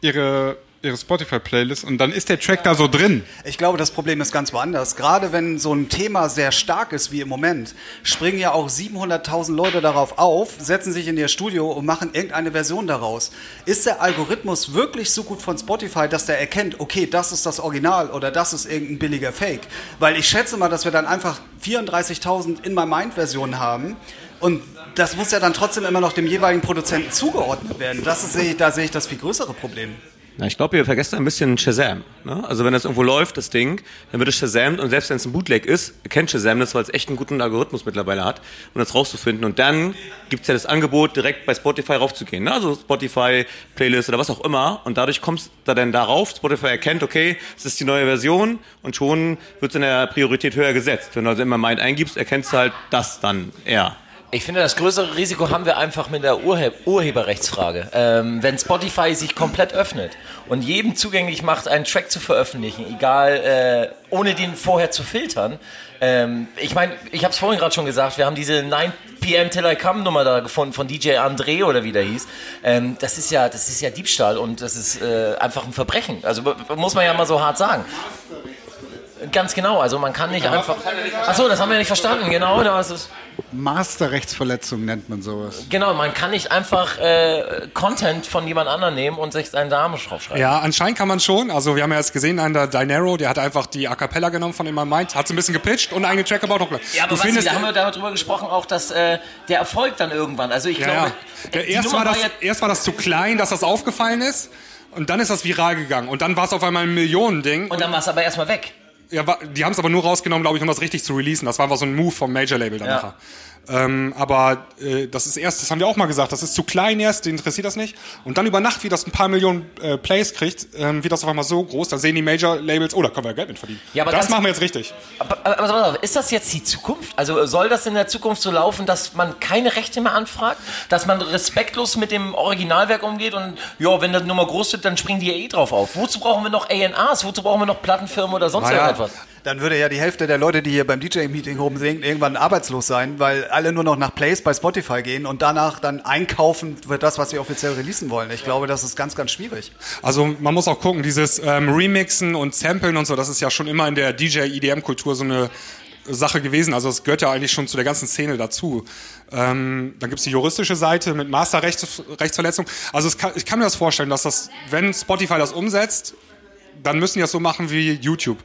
ihre, ihre Spotify-Playlist und dann ist der Track da so drin? Ich glaube, das Problem ist ganz woanders. Gerade wenn so ein Thema sehr stark ist wie im Moment, springen ja auch 700.000 Leute darauf auf, setzen sich in ihr Studio und machen irgendeine Version daraus. Ist der Algorithmus wirklich so gut von Spotify, dass der erkennt, okay, das ist das Original oder das ist irgendein billiger Fake? Weil ich schätze mal, dass wir dann einfach 34.000 in My Mind Versionen haben. Und das muss ja dann trotzdem immer noch dem jeweiligen Produzenten zugeordnet werden. Das ist, da sehe ich das viel größere Problem. Na, ich glaube, ihr vergesst ein bisschen Shazam. Ne? Also wenn das irgendwo läuft, das Ding, dann wird es Shazam und selbst wenn es ein Bootleg ist, kennt Shazam das, weil es echt einen guten Algorithmus mittlerweile hat, um das rauszufinden. Und dann gibt's ja das Angebot, direkt bei Spotify raufzugehen. Ne? Also Spotify, Playlist oder was auch immer. Und dadurch kommst du dann darauf, Spotify erkennt, okay, es ist die neue Version und schon wird es in der Priorität höher gesetzt. Wenn du also immer Mind eingibst, erkennst du halt das dann eher. Ich finde, das größere Risiko haben wir einfach mit der Urhe Urheberrechtsfrage. Ähm, wenn Spotify sich komplett öffnet und jedem zugänglich macht, einen Track zu veröffentlichen, egal, äh, ohne den vorher zu filtern. Ähm, ich meine, ich habe es vorhin gerade schon gesagt, wir haben diese 9 PM Till I Come Nummer da gefunden von DJ André oder wie der hieß. Ähm, das ist ja, das ist ja Diebstahl und das ist äh, einfach ein Verbrechen. Also muss man ja mal so hart sagen. Ganz genau, also man kann nicht einfach. Achso, das haben wir nicht verstanden, genau. Das ist, Masterrechtsverletzung nennt man sowas. Genau, man kann nicht einfach äh, Content von jemand anderem nehmen und sich seinen Namen draufschreiben. Ja, anscheinend kann man schon. Also wir haben ja jetzt gesehen, einen der Dinero, der hat einfach die A Cappella genommen von In My Mind, hat so ein bisschen gepitcht und einen Track gebaut. Ja, aber du was, findest, da haben wir darüber gesprochen, auch dass äh, der Erfolg dann irgendwann. Also ich ja, glaube, ja. Erst, war das, ja- erst war das zu klein, dass das aufgefallen ist. Und dann ist das viral gegangen. Und dann war es auf einmal ein Millionending. und dann war es aber erstmal weg. Ja, die haben es aber nur rausgenommen, glaube ich, um das richtig zu releasen. Das war einfach so ein Move vom Major-Label dann Ja. Ähm, aber äh, das ist erst, das haben wir auch mal gesagt, das ist zu klein erst, den interessiert das nicht. Und dann über Nacht, wie das ein paar Millionen äh, Plays kriegt, ähm, wird das auf einmal so groß, dann sehen die Major-Labels, oh, da können wir ja Geld mit verdienen. Ja, aber das ganz- machen wir jetzt richtig. Aber, aber, aber ist das jetzt die Zukunft? Also soll das in der Zukunft so laufen, dass man keine Rechte mehr anfragt? Dass man respektlos mit dem Originalwerk umgeht und ja, wenn das Nummer groß wird, dann springen die ja eh drauf auf. Wozu brauchen wir noch A&Rs? Wozu brauchen wir noch Plattenfirmen oder sonst Naja, irgendetwas? Dann würde ja die Hälfte der Leute, die hier beim DJ-Meeting oben sind, irgendwann arbeitslos sein, weil alle nur noch nach Plays bei Spotify gehen und danach dann einkaufen für das, was sie offiziell releasen wollen. Ich glaube, das ist ganz, ganz schwierig. Also man muss auch gucken, dieses ähm, Remixen und Samplen und so, das ist ja schon immer in der DJ-EDM-Kultur so eine Sache gewesen. Also es gehört ja eigentlich schon zu der ganzen Szene dazu. Ähm, dann gibt's die juristische Seite mit Masterrechtsverletzung. Also kann, ich kann mir das vorstellen, dass das, wenn Spotify das umsetzt, dann müssen die das so machen wie YouTube.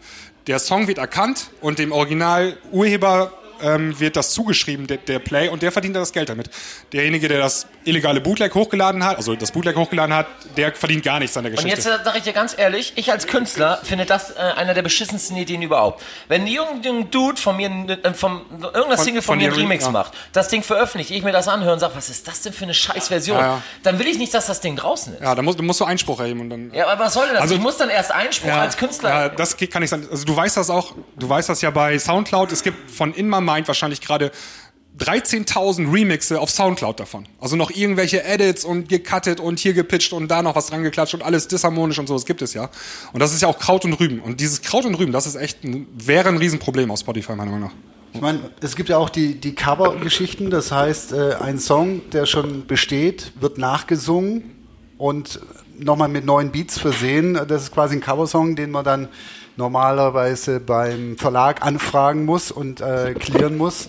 Der Song wird erkannt und dem Original-Urheber ähm, wird das zugeschrieben, der, der Play, und der verdient dann das Geld damit. Derjenige, der das illegale Bootleg hochgeladen hat, also das Bootleg hochgeladen hat, der verdient gar nichts an der Und Geschichte. jetzt äh, sage ich dir ganz ehrlich, ich als Künstler finde das äh, einer der beschissensten Ideen überhaupt. Wenn irgendein Dude von mir, äh, vom, irgendeiner Von- Single von, von mir einen re- Remix ja. macht, das Ding veröffentlicht, ich mir das anhöre und sage, was ist das denn für eine Scheißversion? Ja, ja. Dann will ich nicht, dass das Ding draußen ist. ja, da musst, da musst du Einspruch erheben und dann. Ja, aber was soll denn das? Also- ich muss dann erst Einspruch als Künstler. Ja, das kann nicht sein. Also du weißt das auch, du weißt das ja bei Soundcloud, es gibt von In My Mind wahrscheinlich gerade 13.000 Remixe auf Soundcloud davon. Also noch irgendwelche Edits und gecuttet und hier gepitcht und da noch was dran geklatscht und alles disharmonisch und so, das gibt es ja. Und das ist ja auch Kraut und Rüben. Und dieses Kraut und Rüben, das ist echt ein, wäre ein Riesenproblem auf Spotify, meiner Meinung nach. Ich meine, es gibt ja auch die, die Cover-Geschichten, das heißt, äh, ein Song, der schon besteht, wird nachgesungen und nochmal mit neuen Beats versehen. Das ist quasi ein Coversong, den man dann normalerweise beim Verlag anfragen muss und äh, klären muss.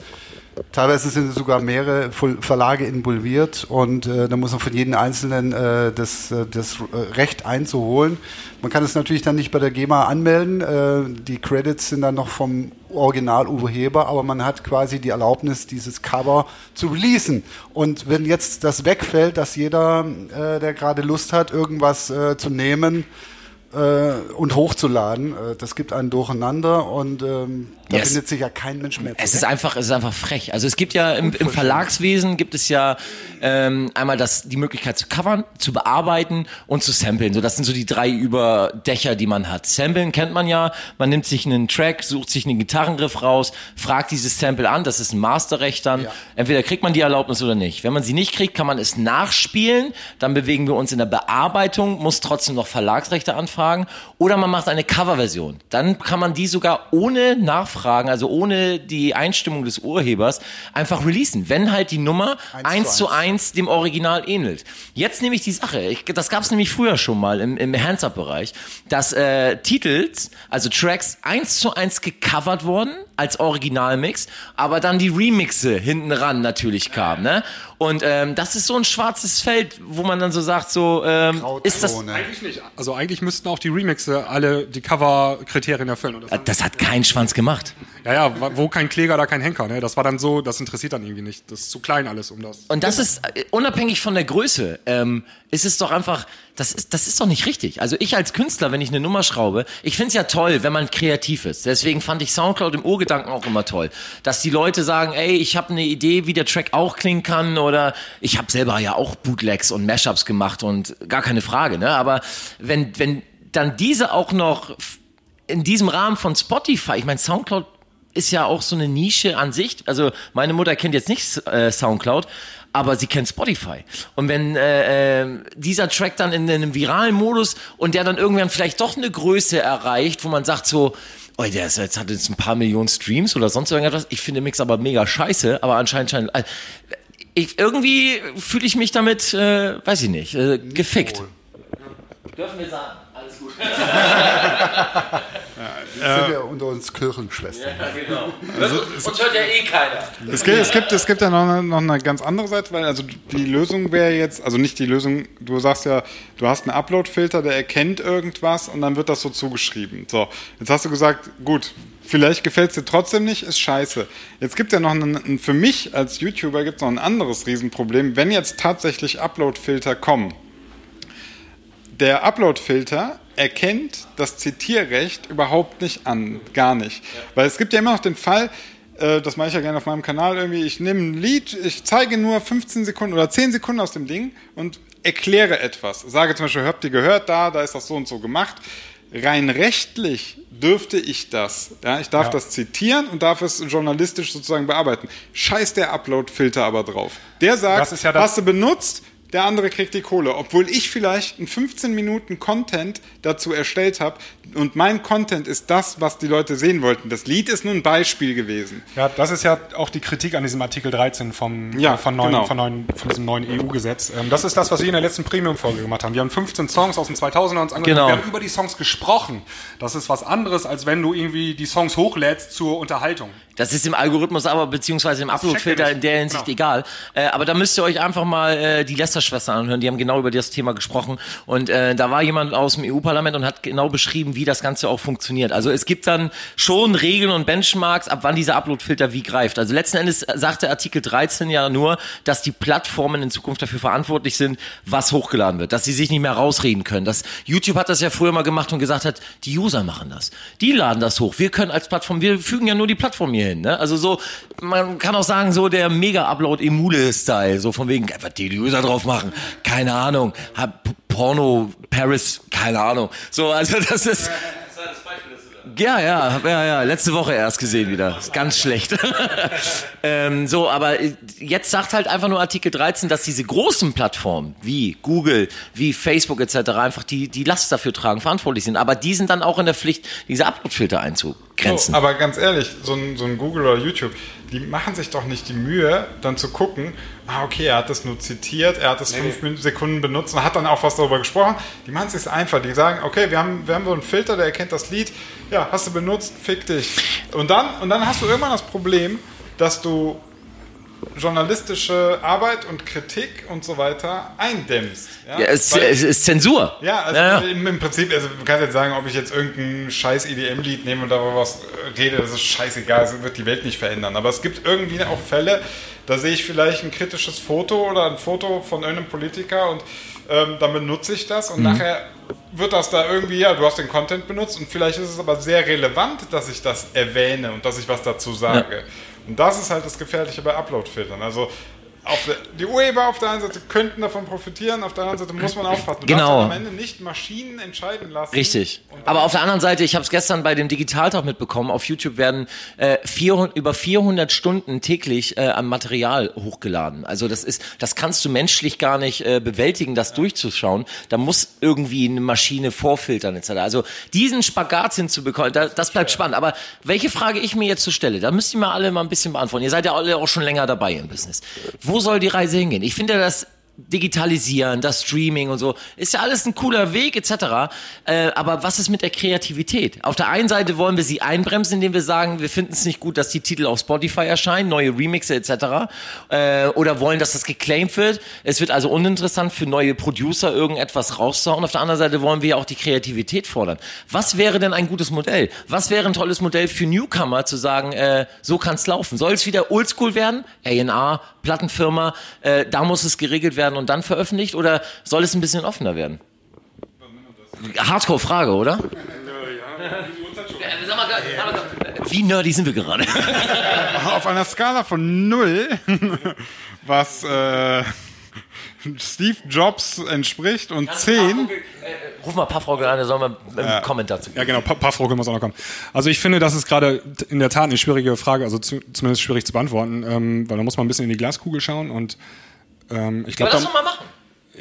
Teilweise sind sogar mehrere Verlage involviert und äh, da muss man von jedem Einzelnen äh, das, äh, das äh, Recht einzuholen. Man kann es natürlich dann nicht bei der GEMA anmelden. Äh, die Credits sind dann noch vom Originalurheber, aber man hat quasi die Erlaubnis, dieses Cover zu releasen. Und wenn jetzt das wegfällt, dass jeder, äh, der gerade Lust hat, irgendwas zu nehmen, äh, und hochzuladen. Äh, das gibt einen Durcheinander und ähm, da Yes. findet sich ja kein Mensch mehr. Es ist einfach, es ist einfach frech. Also es gibt ja im, im Verlagswesen gibt es ja ähm, einmal das die Möglichkeit zu covern, zu bearbeiten und zu samplen. So das sind so die drei Überdächer, die man hat. Samplen kennt man ja. Man nimmt sich einen Track, sucht sich einen Gitarrenriff raus, fragt dieses Sample an. Das ist ein Masterrecht dann. Entweder kriegt man die Erlaubnis oder nicht. Wenn man sie nicht kriegt, kann man es nachspielen. Dann bewegen wir uns in der Bearbeitung, muss trotzdem noch Verlagsrechte anfragen. Oder man macht eine Coverversion. Dann kann man die sogar ohne Nachfragen, also ohne die Einstimmung des Urhebers, einfach releasen. Wenn halt die Nummer eins zu eins dem Original ähnelt. Jetzt nehme ich die Sache. Ich, das gab es nämlich früher schon mal im, im Hands-Up-Bereich, dass äh, Titels, also Tracks eins zu eins gecovert wurden als Originalmix, aber dann die Remixe hinten ran natürlich kamen. Ne? Und ähm, das ist so ein schwarzes Feld, wo man dann so sagt, so ähm, ist das Grauzone. Eigentlich nicht. Also eigentlich müssten auch die Remixe alle die Cover-Kriterien erfüllen. Und das das hat kein Schwanz gemacht. ja, ja, wo kein Kläger, da kein Henker. Ne? Das war dann so, das interessiert dann irgendwie nicht. Das ist zu klein alles, um das. Und das ist äh, unabhängig von der Größe, ähm, ist es doch einfach, das ist, das ist doch nicht richtig. Also ich als Künstler, wenn ich eine Nummer schraube, ich find's ja toll, wenn man kreativ ist. Deswegen fand ich Soundcloud im Urgedanken auch immer toll, dass die Leute sagen, ey, ich habe eine Idee, wie der Track auch klingen kann, oder ich habe selber ja auch Bootlegs und Mashups gemacht und gar keine Frage, ne? Aber wenn wenn dann diese auch noch in diesem Rahmen von Spotify, ich meine Soundcloud ist ja auch so eine Nische an sich. Also meine Mutter kennt jetzt nicht äh, Soundcloud, aber sie kennt Spotify. Und wenn äh, äh, dieser Track dann in einem viralen Modus und der dann irgendwann vielleicht doch eine Größe erreicht, wo man sagt so, oh, der ist, jetzt hat jetzt ein paar Millionen Streams oder sonst irgendetwas. Ich finde Mix aber mega scheiße, aber anscheinend scheint, äh, ich, irgendwie fühle ich mich damit, äh, weiß ich nicht, äh, gefickt. Dürfen wir sagen, alles gut. *laughs* Wir sind ja unter uns Kirchenschwestern. genau. Uns hört ja eh keiner. Es gibt, es gibt, es gibt ja noch eine, noch eine ganz andere Seite, weil also die Lösung wäre jetzt, also nicht die Lösung, du sagst ja, du hast einen Upload-Filter, der erkennt irgendwas und dann wird das so zugeschrieben. So, jetzt hast du gesagt, gut, vielleicht gefällt es dir trotzdem nicht, ist scheiße. Jetzt gibt es ja noch einen, für mich als YouTuber gibt es noch ein anderes Riesenproblem, wenn jetzt tatsächlich Upload-Filter kommen. Der Upload-Filter erkennt das Zitierrecht überhaupt nicht an, gar nicht. Weil es gibt ja immer noch den Fall, äh, das mache ich ja gerne auf meinem Kanal irgendwie, ich nehme ein Lied, ich zeige nur 15 Sekunden oder 10 Sekunden aus dem Ding und erkläre etwas. Sage zum Beispiel, habt ihr gehört, da, da ist das so und so gemacht. Rein rechtlich dürfte ich das. Ja, ich darf das zitieren und darf es journalistisch sozusagen bearbeiten. Scheiß der Upload-Filter aber drauf. Der sagt, ja hast du benutzt, der andere kriegt die Kohle. Obwohl ich vielleicht einen 15 Minuten Content dazu erstellt habe und mein Content ist das, was die Leute sehen wollten. Das Lied ist nur ein Beispiel gewesen. Ja, das ist ja auch die Kritik an diesem Artikel 13 vom, Ja, äh, von, neuen, genau. von, neuen, von diesem neuen EU-Gesetz. Ähm, das ist das, was wir in der letzten Premium-Folge gemacht haben. Wir haben 15 Songs aus den 2000er uns angeguckt. Genau. Wir haben über die Songs gesprochen. Das ist was anderes, als wenn du irgendwie die Songs hochlädst zur Unterhaltung. Das ist im Algorithmus aber, beziehungsweise im Upload-Filter in der Hinsicht Genau. egal. Äh, aber da müsst ihr euch einfach mal äh, die Lester-Schwestern anhören. Die haben genau über das Thema gesprochen. Und äh, da war jemand aus dem EU-Parlament und hat genau beschrieben, wie das Ganze auch funktioniert. Also es gibt dann schon Regeln und Benchmarks, ab wann dieser Upload-Filter wie greift. Also letzten Endes sagt der Artikel 13 ja nur, dass die Plattformen in Zukunft dafür verantwortlich sind, was hochgeladen wird. Dass sie sich nicht mehr rausreden können. Das, YouTube hat das ja früher mal gemacht und gesagt hat, die User machen das. Die laden das hoch. Wir können als Plattform, wir fügen ja nur die Plattform hier hin. Ne? Also so, man kann auch sagen, so der Mega-Upload-Emule-Style. So von wegen, was die User drauf machen. Keine Ahnung. Hab Porno, Paris, keine Ahnung. So, also *laughs* das ist... Ja, ja, ja, ja, letzte Woche erst gesehen wieder. Ist ganz schlecht. *laughs* ähm, so, aber jetzt sagt halt einfach nur Artikel 13, dass diese großen Plattformen wie Google, wie Facebook etc. einfach die, die Last dafür tragen, verantwortlich sind. Aber die sind dann auch in der Pflicht, diese Upload-Filter einzugrenzen. So, aber ganz ehrlich, so ein, so ein Google oder YouTube, die machen sich doch nicht die Mühe, dann zu gucken, ah, okay, er hat das nur zitiert, er hat das fünf Min- Sekunden benutzt und hat dann auch was darüber gesprochen. Die machen es sich einfach. Die sagen, okay, wir haben, wir haben so einen Filter, der erkennt das Lied, ja, hast du benutzt, fick dich. Und dann, und dann hast du irgendwann das Problem, dass du journalistische Arbeit und Kritik und so weiter eindämmst. Ja, ja, es, Weil- es ist Zensur. ja, also Ja, ja. Im, im Prinzip, also du kannst jetzt sagen, ob ich jetzt irgendein scheiß EDM-Lied nehme und darüber was äh, rede, das ist scheißegal, das wird die Welt nicht verändern. Aber es gibt irgendwie auch Fälle, da sehe ich vielleicht ein kritisches Foto oder ein Foto von irgendeinem Politiker und ähm, dann benutze ich das und nachher wird das da irgendwie, ja, du hast den Content benutzt und vielleicht ist es aber sehr relevant, dass ich das erwähne und dass ich was dazu sage. Und das ist halt das Gefährliche bei Upload-Filtern. Also der, die Urheber auf der einen Seite könnten davon profitieren, auf der anderen Seite muss man aufpassen. Du Genau. am Ende nicht Maschinen entscheiden lassen. Richtig. Aber auf der anderen Seite, ich habe es gestern bei dem Digitaltag mitbekommen, auf YouTube werden äh, 400, über 400 Stunden täglich äh, an Material hochgeladen. Also das ist, das kannst du menschlich gar nicht äh, bewältigen, das durchzuschauen. Da muss irgendwie eine Maschine vorfiltern etc. Also diesen Spagat hinzubekommen, da, das bleibt spannend. Aber welche Frage ich mir jetzt so stelle, da müsst ihr mal alle mal ein bisschen beantworten. Ihr seid ja alle auch schon länger dabei im Business. Wo soll die Reise hingehen? Ich finde das Digitalisieren, das Streaming und so, ist ja alles ein cooler Weg etc. Äh, aber was ist mit der Kreativität? Auf der einen Seite wollen wir sie einbremsen, indem wir sagen, wir finden es nicht gut, dass die Titel auf Spotify erscheinen, neue Remixe etc. Äh, oder wollen, dass das geclaimed wird. Es wird also uninteressant für neue Producer irgendetwas rauszuhauen. Auf der anderen Seite wollen wir ja auch die Kreativität fordern. Was wäre denn ein gutes Modell? Was wäre ein tolles Modell für Newcomer zu sagen, äh, so kann es laufen? Soll es wieder oldschool werden? A&R, Plattenfirma, äh, da muss es geregelt werden und dann veröffentlicht oder soll es ein bisschen offener werden? Hardcore-Frage, oder? Sag mal, Wie nerdy sind wir gerade? *laughs* auf einer Skala von 0, was äh, *laughs* Steve Jobs entspricht, und 10. Ruf mal Paffrogel an, der soll mal einen Comment dazu Ja, genau, Pa- Paffrogel muss auch noch kommen. Also ich finde, das ist gerade in der Tat eine schwierige Frage, also zu, zumindest schwierig zu beantworten, ähm, weil da muss man ein bisschen in die Glaskugel schauen und ähm, ich glaube, Lass doch mal machen.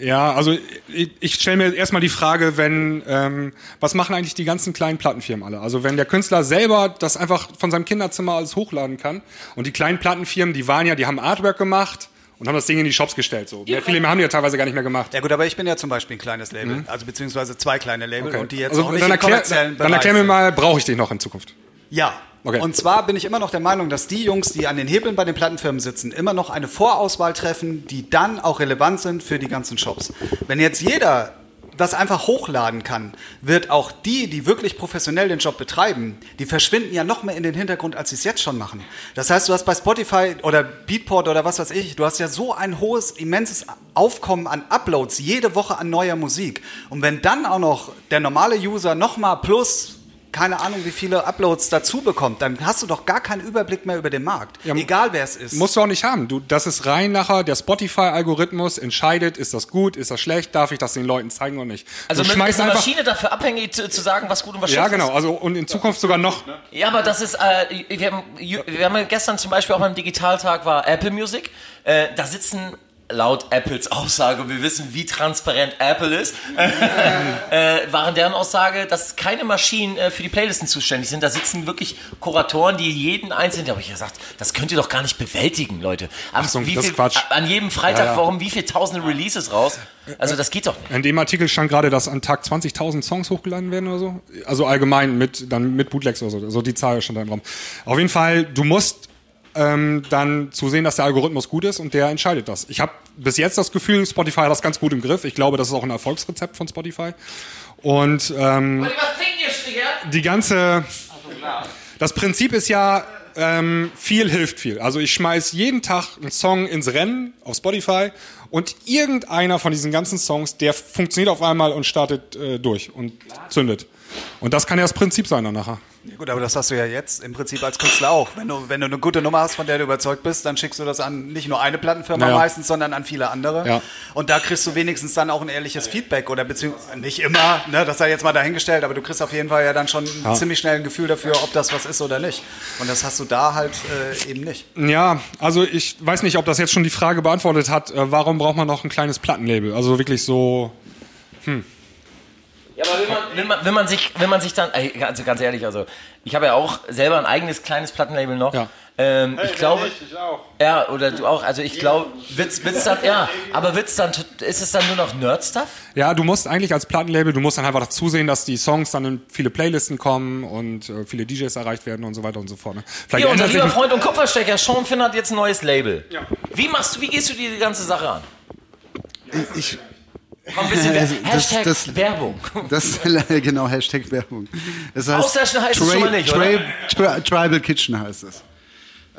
ja, also ich, ich stelle mir erstmal die Frage, wenn, ähm, was machen eigentlich die ganzen kleinen Plattenfirmen alle? Also wenn der Künstler selber das einfach von seinem Kinderzimmer alles hochladen kann und die kleinen Plattenfirmen, die waren ja, die haben Artwork gemacht und haben das Ding in die Shops gestellt. So. Mehr, viele mehr haben die ja teilweise gar nicht mehr gemacht. Ja gut, aber ich bin ja zum Beispiel ein kleines Label, also beziehungsweise zwei kleine Label und die jetzt also auch nicht dann im erklär, kommerziellen dann Bereich erklär mir mal, brauche ich dich noch in Zukunft? Ja. Okay. Und zwar bin ich immer noch der Meinung, dass die Jungs, die an den Hebeln bei den Plattenfirmen sitzen, immer noch eine Vorauswahl treffen, die dann auch relevant sind für die ganzen Shops. Wenn jetzt jeder das einfach hochladen kann, wird auch die, die wirklich professionell den Job betreiben, die verschwinden ja noch mehr in den Hintergrund, als sie es jetzt schon machen. Das heißt, du hast bei Spotify oder Beatport oder was weiß ich, du hast ja so ein hohes, immenses Aufkommen an Uploads jede Woche an neuer Musik. Und wenn dann auch noch der normale User nochmal plus keine Ahnung, wie viele Uploads dazu bekommt, dann hast du doch gar keinen Überblick mehr über den Markt. Ja, Egal wer es ist. Musst du auch nicht haben. Du, das ist rein nachher, der Spotify-Algorithmus entscheidet, ist das gut, ist das schlecht, darf ich das den Leuten zeigen oder nicht. Also du schmeißt eine. Maschine dafür abhängig zu, zu sagen, was gut und was Ja, schlecht genau. ist? Also und in Zukunft sogar noch. Ja, aber das ist, äh, wir, haben, wir haben gestern zum Beispiel auch beim Digitaltag war Apple Music. Äh, da sitzen laut Apples Aussage, wir wissen, wie transparent Apple ist, *laughs* äh, waren deren Aussage, dass keine Maschinen äh, für die Playlisten zuständig sind. Da sitzen wirklich Kuratoren, die jeden einzelnen, da habe ich gesagt, das könnt ihr doch gar nicht bewältigen, Leute. Am, so, wie viel. An jedem Freitag, Ja, ja. warum, wie viele tausende Releases raus? Also das geht doch nicht. In dem Artikel stand gerade, dass an Tag 20.000 Songs hochgeladen werden oder so. Also allgemein mit, dann mit Bootlegs oder so. So die Zahl stand da im Raum. Auf jeden Fall, du musst ähm, dann zusehen, dass der Algorithmus gut ist und der entscheidet das. Ich habe bis jetzt das Gefühl, Spotify hat das ganz gut im Griff. Ich glaube, das ist auch ein Erfolgsrezept von Spotify. Und ähm, die ganze. Das Prinzip ist ja, ähm, viel hilft viel. Also ich schmeiß jeden Tag einen Song ins Rennen auf Spotify und irgendeiner von diesen ganzen Songs, der funktioniert auf einmal und startet äh, durch und zündet. Und das kann ja das Prinzip sein dann nachher. Ja, gut, aber das hast du ja jetzt im Prinzip als Künstler auch. Wenn du, wenn du eine gute Nummer hast, von der du überzeugt bist, dann schickst du das an nicht nur eine Plattenfirma Ja. meistens, sondern an viele andere. Ja. Und da kriegst du wenigstens dann auch ein ehrliches Feedback oder beziehungsweise nicht immer, ne, das sei jetzt mal dahingestellt, aber du kriegst auf jeden Fall ja dann schon ziemlich schnell ein Gefühl dafür, ob das was ist oder nicht. Und das hast du da halt äh, eben nicht. Ja, also ich weiß nicht, ob das jetzt schon die Frage beantwortet hat, äh, warum braucht man noch ein kleines Plattenlabel? Also wirklich so. Ja, aber wenn man, wenn man, wenn man sich, wenn man sich dann, also ganz ehrlich, also ich habe ja auch selber ein eigenes kleines Plattenlabel noch. Ja. Ähm, ich glaube, ich auch. ja, oder du auch. Also ich glaube, wird's, wird's dann, ja, aber wird's dann, ist es dann nur noch Nerd-Stuff? Ja, du musst eigentlich als Plattenlabel, du musst dann einfach zusehen, dass die Songs dann in viele Playlisten kommen und äh, viele DJs erreicht werden und so weiter und so fort. Ne? Vielleicht Hier, unser lieber sich- Freund und Kupferstecher, Sean Finn hat jetzt ein neues Label. Wie machst du, wie gehst du die ganze Sache an? Ich, Ein bisschen *laughs* das- Hashtag das- Werbung. das *laughs* genau, Hashtag Werbung. Das heißt, Auslöschen heißt es schon mal nicht, oder? Tri Tribal Kitchen heißt es.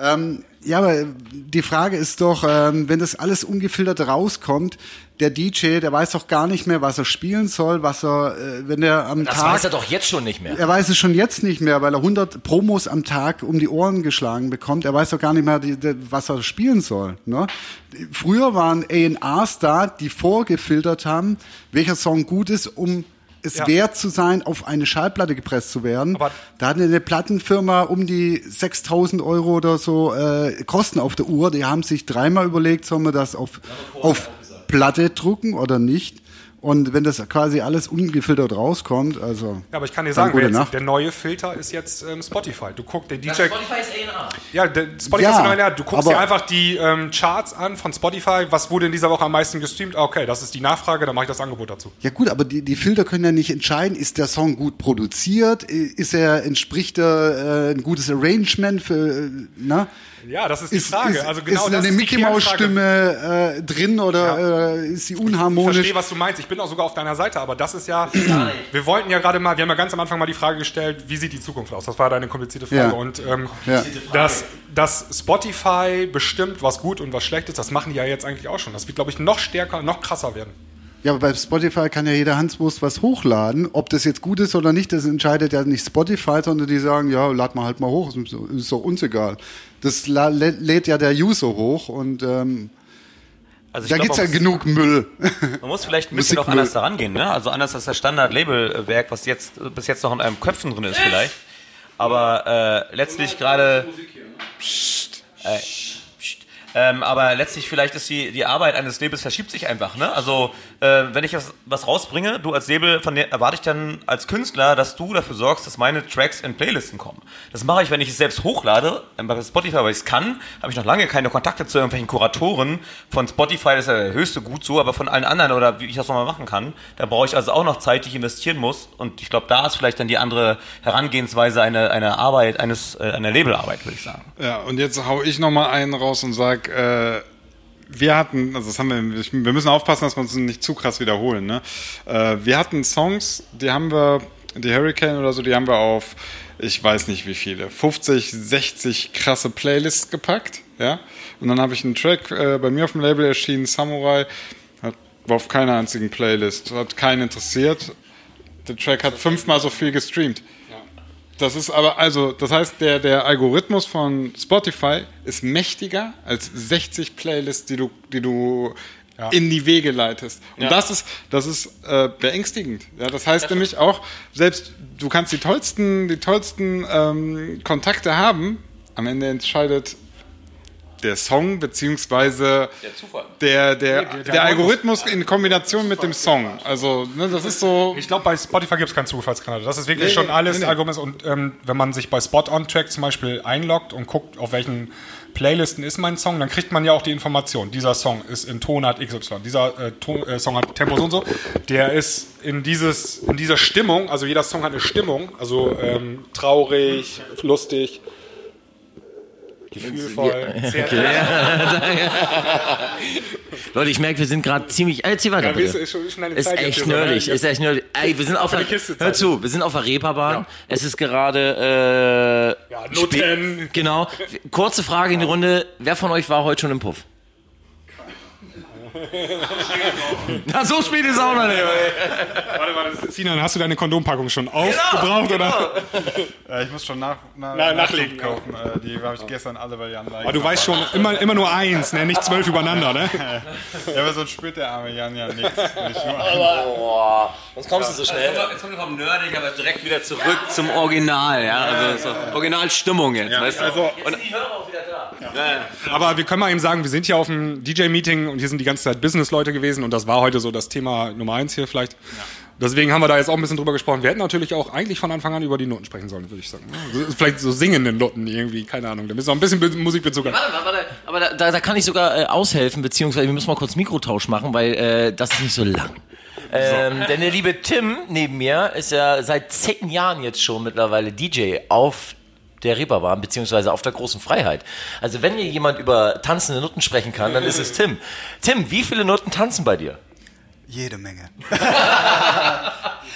Ähm, ja, aber die Frage ist doch, ähm, wenn das alles ungefiltert rauskommt, der DJ, der weiß doch gar nicht mehr, was er spielen soll, was er, äh, wenn er am Das Tag... weiß er doch jetzt schon nicht mehr. Er weiß es schon jetzt nicht mehr, weil er 100 Promos am Tag um die Ohren geschlagen bekommt. Er weiß doch gar nicht mehr, die, die, was er spielen soll. Ne? Früher waren A&Rs da, die vorgefiltert haben, welcher Song gut ist, um es Ja. wert zu sein, auf eine Schallplatte gepresst zu werden. Aber- da hatte eine Plattenfirma um die 6000 Euro oder so äh, Kosten auf der Uhr. Die haben sich dreimal überlegt, sollen wir das auf, auf Platte drucken oder nicht. Und wenn das quasi alles ungefiltert rauskommt, also. Ja, aber ich kann dir sagen, jetzt, Nacht. der neue Filter ist jetzt ähm, Spotify. Du guckst der DJ. Spotify ist A&R. Ja, der Spotify Ja, ist neue, Du guckst dir einfach die ähm, Charts an von Spotify. Was wurde in dieser Woche am meisten gestreamt? Ah, Okay, das ist die Nachfrage, dann mache ich das Angebot dazu. Ja gut, aber die, die Filter können ja nicht entscheiden, ist der Song gut produziert, ist er, entspricht er äh, ein gutes Arrangement für, äh, na? Ja, das ist die Ist, Frage. ist, also genau ist das eine ist die Mickey Maus Kernfrage. Stimme äh, drin oder äh, ist sie Ich unharmonisch? verstehe, was du meinst. Ich bin auch sogar auf deiner Seite, aber das ist ja. wir wollten ja gerade mal, wir haben ja ganz am Anfang mal die Frage gestellt, wie sieht die Zukunft aus? Das war deine komplizierte Frage. Ja. Und ähm, Ja. dass, dass Spotify bestimmt, was gut und was schlecht ist, das machen die ja jetzt eigentlich auch schon. Das wird, glaube ich, noch stärker, noch krasser werden. Ja, aber bei Spotify kann ja jeder Hanswurst was hochladen. Ob das jetzt gut ist oder nicht, das entscheidet ja nicht Spotify, sondern die sagen, ja, lad mal halt mal hoch, ist, doch uns egal. Das lädt ja der User hoch und ähm, Also ich da glaub, gibt's ja genug Müll. Man muss vielleicht ein bisschen auch Musikmüll. anders daran gehen, ne? Also anders als das Standard-Labelwerk, was jetzt bis jetzt noch in einem Köpfen drin ist vielleicht. Aber äh, letztlich gerade. Psst, äh. Ähm, aber letztlich vielleicht ist die, die Arbeit eines Labels verschiebt sich einfach, ne? Also äh, wenn ich was, was rausbringe, du als Label, von der erwarte ich dann als Künstler, dass du dafür sorgst, dass meine Tracks in Playlisten kommen. Das mache ich, wenn ich es selbst hochlade, ähm, bei Spotify, weil ich es kann, habe ich noch lange keine Kontakte zu irgendwelchen Kuratoren von Spotify, das ist ja der höchste Gut so, aber von allen anderen oder wie ich das nochmal machen kann, da brauche ich also auch noch Zeit, die ich investieren muss. Und ich glaube, da ist vielleicht dann die andere Herangehensweise eine, eine Arbeit, eines, äh, einer Labelarbeit, würde ich sagen. Ja, und jetzt hau ich noch mal einen raus und sag, äh, wir hatten, also das haben wir, wir müssen aufpassen, dass wir uns nicht zu krass wiederholen. Ne? Äh, wir hatten Songs, die haben wir, die Hurricane oder so, die haben wir auf, ich weiß nicht wie viele, 50, 60 krasse Playlists gepackt. Ja, und dann habe ich einen Track äh, bei mir auf dem Label erschienen, Samurai, hat, war auf keiner einzigen Playlist, hat keinen interessiert. Der Track hat fünfmal so viel gestreamt. Das ist aber, also, das heißt, der, der Algorithmus von Spotify ist mächtiger als 60 Playlists, die du, die du in die Wege leitest. Und das ist, das ist äh, beängstigend. Ja, das heißt nämlich auch, selbst du kannst die tollsten, die tollsten ähm, Kontakte haben, am Ende entscheidet der Song beziehungsweise Der Zufall. der, der, der Algorithmus in Kombination mit dem Song. Also, ne, das ist so. Ich glaube, bei Spotify gibt es keinen Zufallskanal. Das ist wirklich schon alles Algorithmus. Und ähm, wenn man sich bei Spot On Track zum Beispiel einloggt und guckt, auf welchen Playlisten ist mein Song, dann kriegt man ja auch die Information. Dieser Song ist in Tonart XY. Dieser äh, Ton, äh, Song hat Tempo so und so. Der ist in, dieses, in dieser Stimmung, also jeder Song hat eine Stimmung, also ähm, traurig, lustig, gefühlvoll. *laughs* Leute, ich merke, wir sind gerade ziemlich. Äh, zieh weiter, Ja, ist schon- ist ist Zeit echt so, ne? nerdig, Jetzt- ist echt nerdig. Ey, wir sind auf der, hör zu, wir sind auf der Reeperbahn. Es ist gerade, äh, Ja, Noten. Genau. Kurze Frage in die Runde. Wer von euch war heute schon im Puff? Na, so spät ist auch noch nicht. Warte, warte, Sinan, hast du deine Kondompackung schon aufgebraucht oder? Äh, ich muss schon nach, nach, Na, nachlegen, ja. kaufen. Äh, die habe ich gestern alle bei Jan Aber du weißt schon, immer, immer nur eins, ne? nicht zwölf übereinander. Ne? *laughs* Ja, aber so spürt der arme Jan ja nichts. Nicht nur Boah, sonst kommst du so schnell. Jetzt kommen wir vom Nerdig, aber direkt wieder zurück zum Original, ja. Also so Originalstimmung jetzt, weißt du? Also, Und die Hörer auch wieder da. aber wir können mal eben sagen, wir sind hier auf einem DJ-Meeting und hier sind die ganze Zeit Business-Leute gewesen und das war heute so das Thema Nummer eins hier vielleicht. Deswegen haben wir da jetzt auch ein bisschen drüber gesprochen. Wir hätten natürlich auch eigentlich von Anfang an über die Noten sprechen sollen, würde ich sagen. Ja, Vielleicht so singende Noten irgendwie, keine Ahnung. Da müssen wir ein bisschen Be- Musikbezug haben. Warte, warte, aber da, da, da kann ich sogar äh, aushelfen, beziehungsweise wir müssen mal kurz Mikrotausch machen, weil äh, das ist nicht so lang. Ähm, denn der liebe Tim neben mir ist ja seit zehn Jahren jetzt schon mittlerweile DJ auf der Reeperbahn, beziehungsweise auf der großen Freiheit. Also wenn hier jemand über tanzende Nutten sprechen kann, dann ist es Tim. Tim, wie viele Nutten tanzen bei dir? Jede Menge.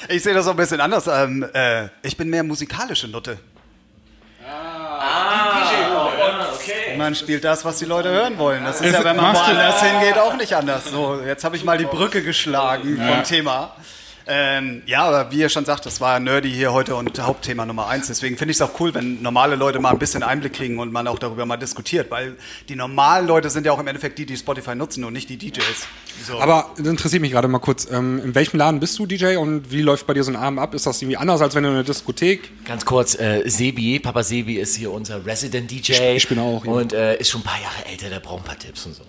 ich sehe das auch ein bisschen anders. Ähm, äh, ich bin mehr musikalische Nutte. Man spielt das, was die Leute hören wollen. Das ist Ist- ja, wenn man woanders hingeht, auch nicht anders. So, jetzt habe ich mal die Brücke geschlagen vom Thema. Ähm, ja, aber wie ihr schon sagt, das war Nerdy hier heute und Hauptthema Nummer eins. Deswegen finde ich es auch cool, wenn normale Leute mal ein bisschen Einblick kriegen und man auch darüber mal diskutiert, weil die normalen Leute sind ja auch im Endeffekt die, die Spotify nutzen und nicht die DJs. So. Aber das interessiert mich gerade mal kurz. Ähm, in welchem Laden bist du DJ und wie läuft bei dir so ein Abend ab? Ist das irgendwie anders, als wenn du in einer Diskothek? Ganz kurz, äh, Sebi, Papa Sebi ist hier unser Resident DJ. Ich bin auch, ja. Und äh, ist schon ein paar Jahre älter, der braucht ein paar Tipps und so.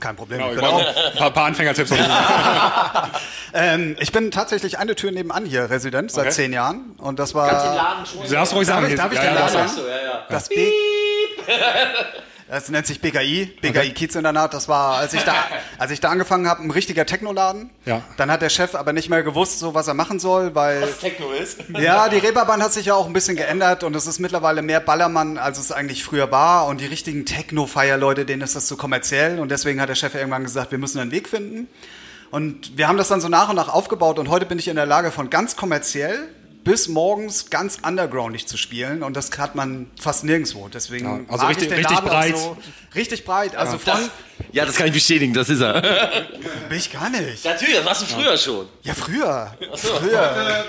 Kein Problem. Genau, ich ich auch ein paar, paar Anfängertipps. *laughs* Ähm, ich bin tatsächlich eine Tür nebenan hier Resident seit Okay. zehn Jahren und das war. Du darfst ruhig sagen. Darf ich, darf ich Ja, den ja, Laden ja. sagen? Das B. Das nennt sich BKI, BKI Kiezinternat. Das war, als ich da, *laughs* als ich da angefangen habe, ein richtiger Technoladen. Ja. Dann hat der Chef aber nicht mehr gewusst, so was er machen soll, weil Techno ist. ja, die Reeperbahn hat sich ja auch ein bisschen geändert und es ist mittlerweile mehr Ballermann, als es eigentlich früher war. Und die richtigen Techno-Feierleute, denen ist das zu kommerziell. Und deswegen hat der Chef irgendwann gesagt, wir müssen einen Weg finden. Und wir haben das dann so nach und nach aufgebaut. Und heute bin ich in der Lage, von ganz kommerziell bis morgens ganz undergroundig zu spielen. Und das hat man fast nirgendwo. Deswegen Ja, also mag richtig- ich den richtig breit. So, richtig breit. Also von... Ja, das kann ich bestätigen, das ist er. *laughs* Bin ich gar nicht. Natürlich, das warst du früher schon. Ja, früher. Früher.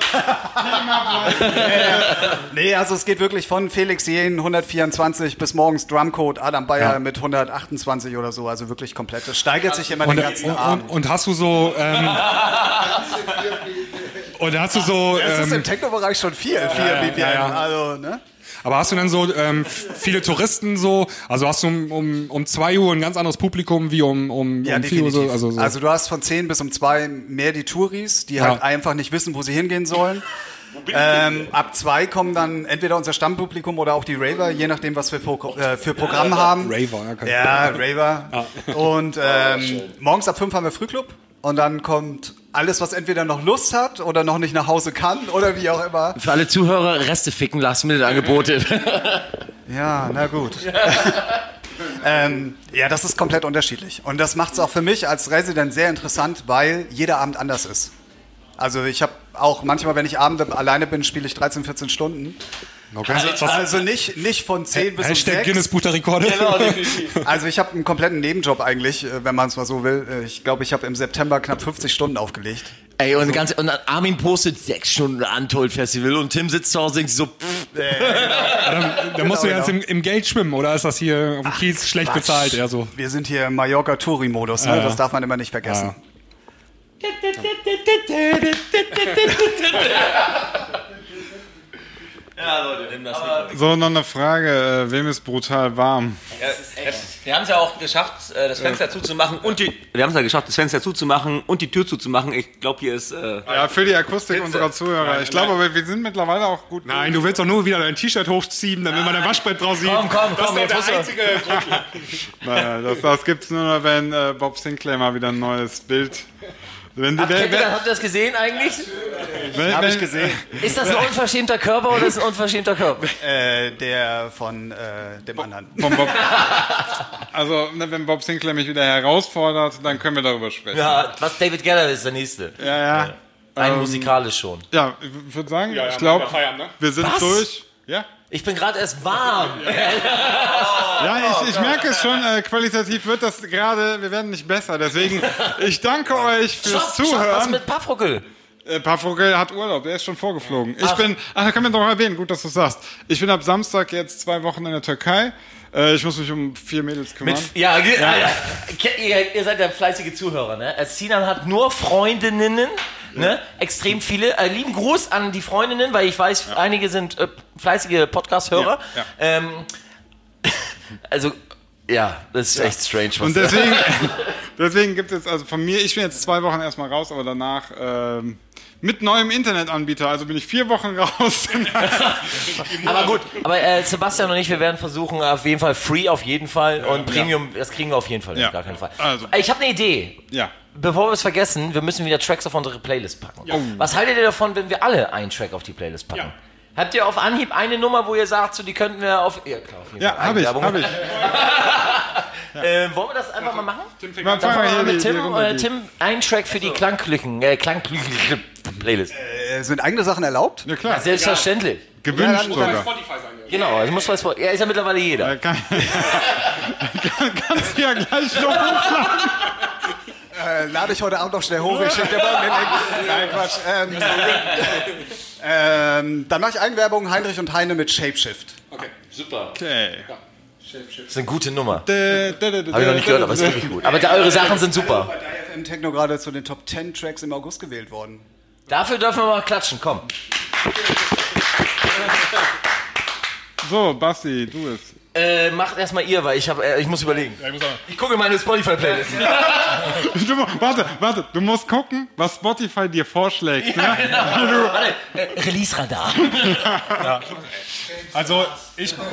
nee, also es geht wirklich von Felix Jen 124 bis morgens Drumcode, Adam Bayer Ja. mit 128 oder so. Also wirklich komplett. Das steigert sich immer Und, den ganzen und, Abend. und, und hast du so. Ähm, *laughs* und hast du so. Ist Ähm, im Techno-Bereich schon viel, viel BPM. ja, ja. Also, ne? aber hast du dann so ähm, viele Touristen so? Also hast du um, um, um 2 Uhr ein ganz anderes Publikum wie um, um, Ja, um 4 Uhr so? Also, so. du hast von 10 bis um 2 mehr die Touris, die Ja. halt einfach nicht wissen, wo sie hingehen sollen. Ähm, ab zwei kommen dann entweder unser Stammpublikum oder auch die Raver, je nachdem, was wir Pro äh, für Programm haben. Raver, ja, kann- Ja, Raver. Und ähm, morgens ab fünf haben wir Frühclub. Und dann kommt alles, was entweder noch Lust hat oder noch nicht nach Hause kann oder wie auch immer. Für alle Zuhörer, Reste ficken, Last-Minute-Angebote. *laughs* Ja, na gut. *laughs* ähm, ja, das ist komplett unterschiedlich. Und das macht es auch für mich als Resident sehr interessant, weil jeder Abend anders ist. Also ich habe auch manchmal, wenn ich abends alleine bin, spiele ich 13, 14 Stunden. Okay. Also, also nicht, nicht von 10 bis um Hashtag 6. Guinness Buch der Rekorde. *laughs* Also ich habe einen kompletten Nebenjob eigentlich, äh, wenn man es mal so will. Äh, Ich glaube, ich habe im September knapp 50 Stunden aufgelegt. Ey, und, ganz, und Armin postet sechs Stunden Untold Festival und Tim sitzt zu Hause und denkt so, pff, *laughs* Dann, dann musst du Genau, jetzt im, im Geld schwimmen oder ist das hier auf dem Kiez schlecht Quatsch. bezahlt? Ja, so. Wir sind hier im Mallorca-Touri-Modus, ne? Ja, ja. das darf man immer nicht vergessen. ja *laughs* Leute, nimm das nicht. So, noch eine Frage. Äh, wem ist brutal warm? Wir haben es ja auch geschafft, äh, das Fenster zuzumachen und die. Wir haben es ja geschafft, das Fenster zuzumachen und die Tür zuzumachen. Ich glaube, hier ist. Äh, Ja, für die Akustik unserer Zuhörer. Ich glaube, aber wir sind mittlerweile auch gut. Nein, du willst doch nur wieder dein T-Shirt hochziehen, damit man dein Waschbrett draus sieht. Komm, komm, das komm, ist jetzt doch musst der einzige Grund. *laughs* Naja, das, das gibt's nur noch, wenn äh, Bob Sinclair mal wieder ein neues Bild. Wenn, Habt wenn, ihr, das, habt ihr das gesehen eigentlich? wenn, Habe ich gesehen. Ist das ein unverschämter Körper oder ist es ein unverschämter Körper? Äh, der von äh, dem anderen. von Bob, also, wenn Bob Sinclair mich wieder herausfordert, dann können wir darüber sprechen. Ja, was David Geller ist der nächste. Ja, ja. Ein Ähm, musikalisch schon. Ja, ich würde sagen, ja, ich glaube, wir feiern, ne? wir sind Was? durch. Ja, Ich bin gerade erst warm. *laughs* ja ich, ich merke es schon, äh, qualitativ wird das gerade, wir werden nicht besser. Deswegen, ich danke euch fürs Stopp, stopp, was Zuhören. mit Paffruckel? Äh, Pavlogel hat Urlaub, der ist schon vorgeflogen. Ich bin, ach, da kann man doch mal erwähnen, gut, dass du sagst. Ich bin ab Samstag jetzt zwei Wochen in der Türkei. Äh, ich muss mich um vier Mädels kümmern. Mit, ja, ja. Ihr, ihr seid ja fleißige Zuhörer, ne? Äh, Sinan hat nur Freundinnen, ne? Extrem viele. Äh, lieben Gruß an die Freundinnen, weil ich weiß, einige sind äh, fleißige Podcast-Hörer. Ja, ja. Ähm, *laughs* also, ja, das ist echt strange. Was Und deswegen, *laughs* deswegen gibt es also von mir, ich bin jetzt zwei Wochen erstmal raus, aber danach ähm, mit neuem Internetanbieter, also bin ich vier Wochen raus. *laughs* aber gut, aber äh, Sebastian und ich, wir werden versuchen, auf jeden Fall free auf jeden Fall und Premium, das kriegen wir auf jeden Fall, Ja. gar keinen Fall. Also. Äh, Ich habe eine Idee. ja. Bevor wir es vergessen, wir müssen wieder Tracks auf unsere Playlist packen. Was haltet ihr davon, wenn wir alle einen Track auf die Playlist packen? Habt ihr auf Anhieb eine Nummer, wo ihr sagt, so die könnten wir auf. Ja, klar, auf jeden Ja, habe ich, habe ich. *laughs* Äh, wollen wir das einfach mal machen? Dann Dann wir wir an hier mit Tim. Äh, Tim, ein Track für die Klangklüchen, äh, Klangklüchen *laughs* Playlist. Äh, sind eigene Sachen erlaubt? Ja klar, Selbstverständlich. gewünscht Ja, dann- sogar. Spotify sein. Genau, das muss was. Ja, ist ja mittlerweile jeder. Äh, *laughs* kann, kannst du ja gleich noch hochladen. Äh, lade ich heute Abend noch schnell hoch. Ich schicke dir morgen den Link. Nein, Quatsch. Ähm, ähm, dann mache ich Eigenwerbung Heinrich und Heine mit Shapeshift. Okay. Das ist eine gute Nummer. Habe ich noch nicht gehört, aber ist wirklich gut. Aber da, eure Sachen sind super. Bei FM Techno gerade zu den Top 10 Tracks im August gewählt worden. Dafür dürfen wir mal klatschen, komm. So, Basti, du es. Äh, macht erstmal ihr, weil ich, hab, äh, ich muss überlegen. Ich gucke in meine Spotify-Playlist. *laughs* Warte, warte, du musst gucken, was Spotify dir vorschlägt. Ne? *laughs* Warte, äh, Release-Radar. Also, ich. *laughs*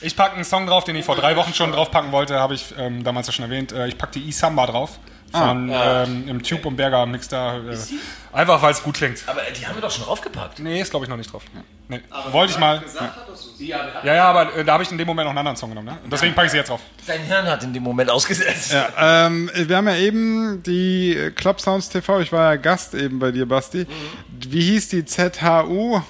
Ich packe einen Song drauf, den ich vor drei Wochen schon draufpacken wollte, habe ich ähm, damals ja schon erwähnt. Äh, ich packe die E-Samba drauf. Von, ähm, Im Tube und Berger Mix da. Äh, einfach weil es gut klingt. Aber die haben wir doch schon draufgepackt. Nee, ist glaube ich noch nicht drauf. Nee. Wollte ich mal. Ja, ja, aber äh, da habe ich in dem Moment noch einen anderen Song genommen. Ne? Und deswegen packe ich sie jetzt drauf. Sein Hirn hat in dem Moment ausgesetzt. Ja, ähm, wir haben ja eben die Club Sounds TV, ich war ja Gast eben bei dir, Basti. Wie hieß die ZHU?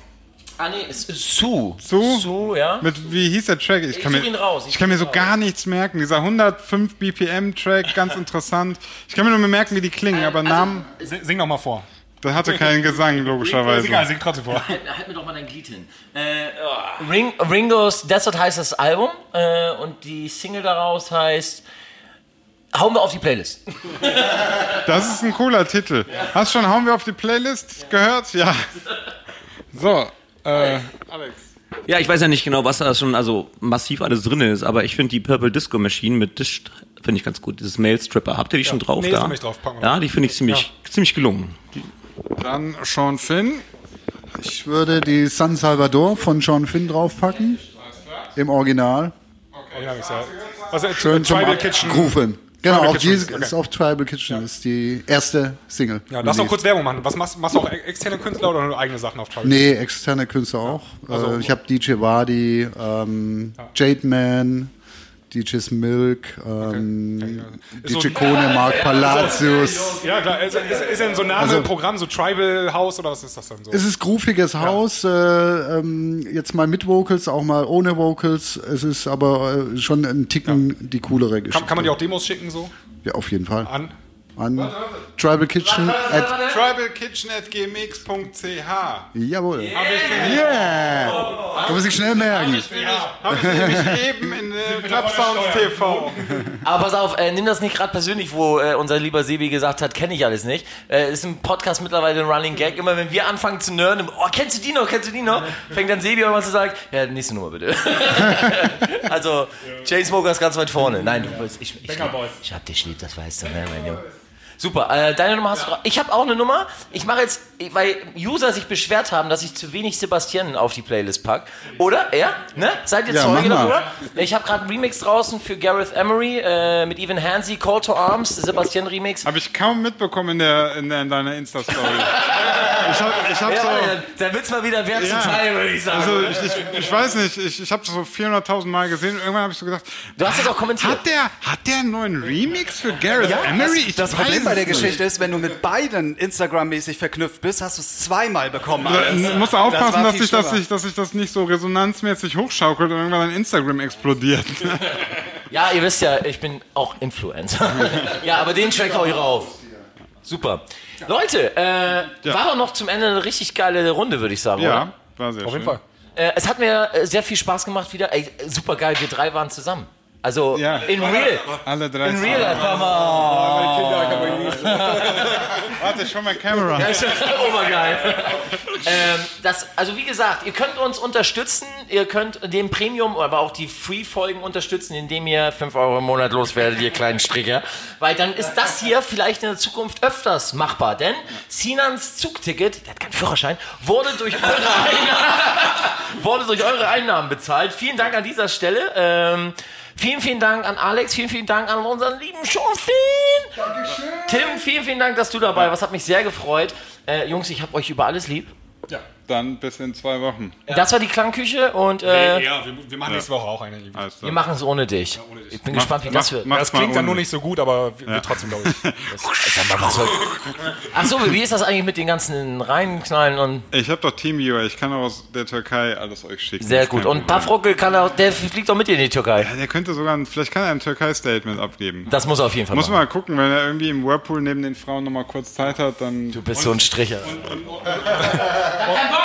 Ah, nee, es ist Su. Su? Su, ja. Mit, wie hieß der Track? Ich kann, mir, ihn raus, ich ich kann mir so ihn gar nichts merken. Dieser 105 BPM Track, ganz interessant. Ich kann mir nur mehr merken, wie die klingen, aber Namen, Sing, sing noch mal vor. das hatte keinen Gesang, logischerweise. egal, sing trotzdem vor. Halt, halt mir doch mal dein Glied hin. Äh, Ring, Ringos Desert heißt das Album äh, und die Single daraus heißt Hauen wir auf die Playlist. Das ist ein cooler Titel. Hast schon Hauen wir auf die Playlist gehört? Ja. So, äh, Alex. Ja, ich weiß ja nicht genau, was da schon also massiv alles drin ist, aber ich finde die Purple Disco Machine mit Dish finde ich ganz gut. Dieses Mail Stripper. Habt ihr die schon drauf nee, ist da? drauf. Ja, die finde ich ziemlich, ziemlich gelungen. Dann Sean Finn. Ich würde die San Salvador von Sean Finn draufpacken. Im Original. Mix, ja. Also, Schön zum Tribal Kitchen. Abrufen. Genau, Tribal auch Kitchen ist- okay. ist auf Tribal Kitchen. ist die erste Single. Ja, lass noch kurz Werbung machen. Was machst, machst du auch externe Künstler oder nur eigene Sachen auf Tribal? Nee, externe Künstler auch. Also- äh, ich habe DJ Wadi, ähm, Jade Man, DJs Milk, ähm, so DJ ein- Kone, Mark Palacios. Ja, klar. Ist, ist, ist denn so ein Name Also- Programm, so Tribal House oder was ist das denn so? Es ist grooviges Haus, äh, ähm, jetzt mal mit Vocals, auch mal ohne Vocals. Es ist aber äh, schon ein Ticken die coolere Geschichte. kann, kann man dir auch Demos schicken so? Ja, auf jeden Fall. An? An Tribal Kitchen at tribalkitchen.gmx.ch Jawohl. Yeah! Kann man sich schnell merken. Habe ich nämlich eben in äh, Club Sounds TV. Aber pass auf, äh, nimm das nicht gerade persönlich, wo äh, unser lieber Sebi gesagt hat, kenne ich alles nicht. Äh, ist im Podcast mittlerweile ein Running Gag. Immer wenn wir anfangen zu nerden, oh, kennst du die noch, kennst du die noch? Fängt dann Sebi irgendwann zu sagen, ja, nächste Nummer bitte. *laughs* also, Chainsmoker ist ganz weit vorne. Nein, du weißt, ich, ich, ich, ich hab dich lieb, das weißt du, ne, mein Junge. Super, äh, deine Nummer hast du drauf. Ich habe auch eine Nummer. Ich mache jetzt, weil User sich beschwert haben, dass ich zu wenig Sebastian auf die Playlist pack. Oder? Er? Ne? Seid ihr Ja, Zeuge darüber? Ich habe gerade einen Remix draußen für Gareth Emery äh, mit Evan Hansi, Call to Arms, Sebastian Remix. Habe ich kaum mitbekommen in, der, in, der, in deiner Insta-Story. *laughs* ich habe ich hab Ja, so... dann wird's mal wieder wert Ja. zu teilen, würde ich sagen. Also ich, ich, ich weiß nicht, ich, ich habe das so 400.000 Mal gesehen und irgendwann habe ich so gedacht, Du hast es auch kommentiert. hat der, hat der einen neuen Remix für Gareth Emery? Ich Das weiß Problem bei der. Geschichte ist, wenn du mit beiden Instagram-mäßig verknüpft bist, hast du es zweimal bekommen. Alles. du musst Das aufpassen, war dass sich, dass, sich, dass sich das nicht so resonanzmäßig hochschaukelt und irgendwann dein Instagram explodiert. *laughs* Ja, ihr wisst ja, ich bin auch Influencer. *laughs* ja, aber den Track hau ich rauf. Super. Leute, äh, war doch noch zum Ende eine richtig geile Runde, würde ich sagen, oder? ja, war sehr Auf schön. jeden Fall. Äh, es hat mir äh, sehr viel Spaß gemacht wieder. Ey, super geil, wir drei waren zusammen. Also Ja. in real. Alle drei. In real life waren wir. Warte, schon mal Kamera. Obergeil. ähm, das, also wie gesagt, ihr könnt uns unterstützen, ihr könnt den Premium, aber auch die Free-Folgen unterstützen, indem ihr 5 Euro im Monat loswerdet, ihr kleinen Stricker. Weil dann ist das hier vielleicht in der Zukunft öfters machbar. Denn Sinans Zugticket, der hat keinen Führerschein, wurde durch eure Einnahmen, *laughs* wurde durch eure Einnahmen bezahlt. Vielen Dank an dieser Stelle. Ähm, Vielen, vielen Dank an Alex, vielen, vielen Dank an unseren lieben Schorfin. Dankeschön. Tim, vielen, vielen Dank, dass du dabei warst. Hat mich sehr gefreut. Äh, Jungs, ich hab euch über alles lieb. Dann bis in zwei Wochen. Das war die Klangküche und äh, ja, wir, wir machen nächste Woche auch eine. Klar. wir machen es ohne dich. Ich bin gespannt, wie das wird. mach- Das klingt dann ohne. nur nicht so gut, aber wir, wir trotzdem, glaube ich. *laughs* Ach so, wie ist das eigentlich mit den ganzen Reinknallen und Ich habe doch Teamviewer, ich kann auch aus der Türkei alles euch schicken. sehr gut. Und Problem. Pafrockel kann auch, der fliegt doch mit dir in die Türkei. Ja, Der könnte sogar, ein, vielleicht kann er ein Türkei-Statement abgeben. Das muss er auf jeden Fall Muss machen. mal gucken, wenn er irgendwie im Whirlpool neben den Frauen nochmal kurz Zeit hat, dann. Du bist so ein Stricher. Und *laughs*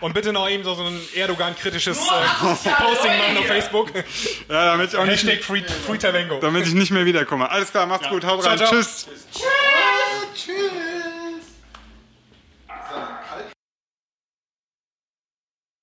Und bitte noch eben so, ein Erdogan-kritisches äh, Posting machen auf Facebook. Ja, damit ich auch Hashtag nicht, free, free Talengo. Damit ich nicht mehr wiederkomme. Alles klar, macht's ja. gut, haut ciao, rein. Ciao. Tschüss. Tschüss. Tschüss.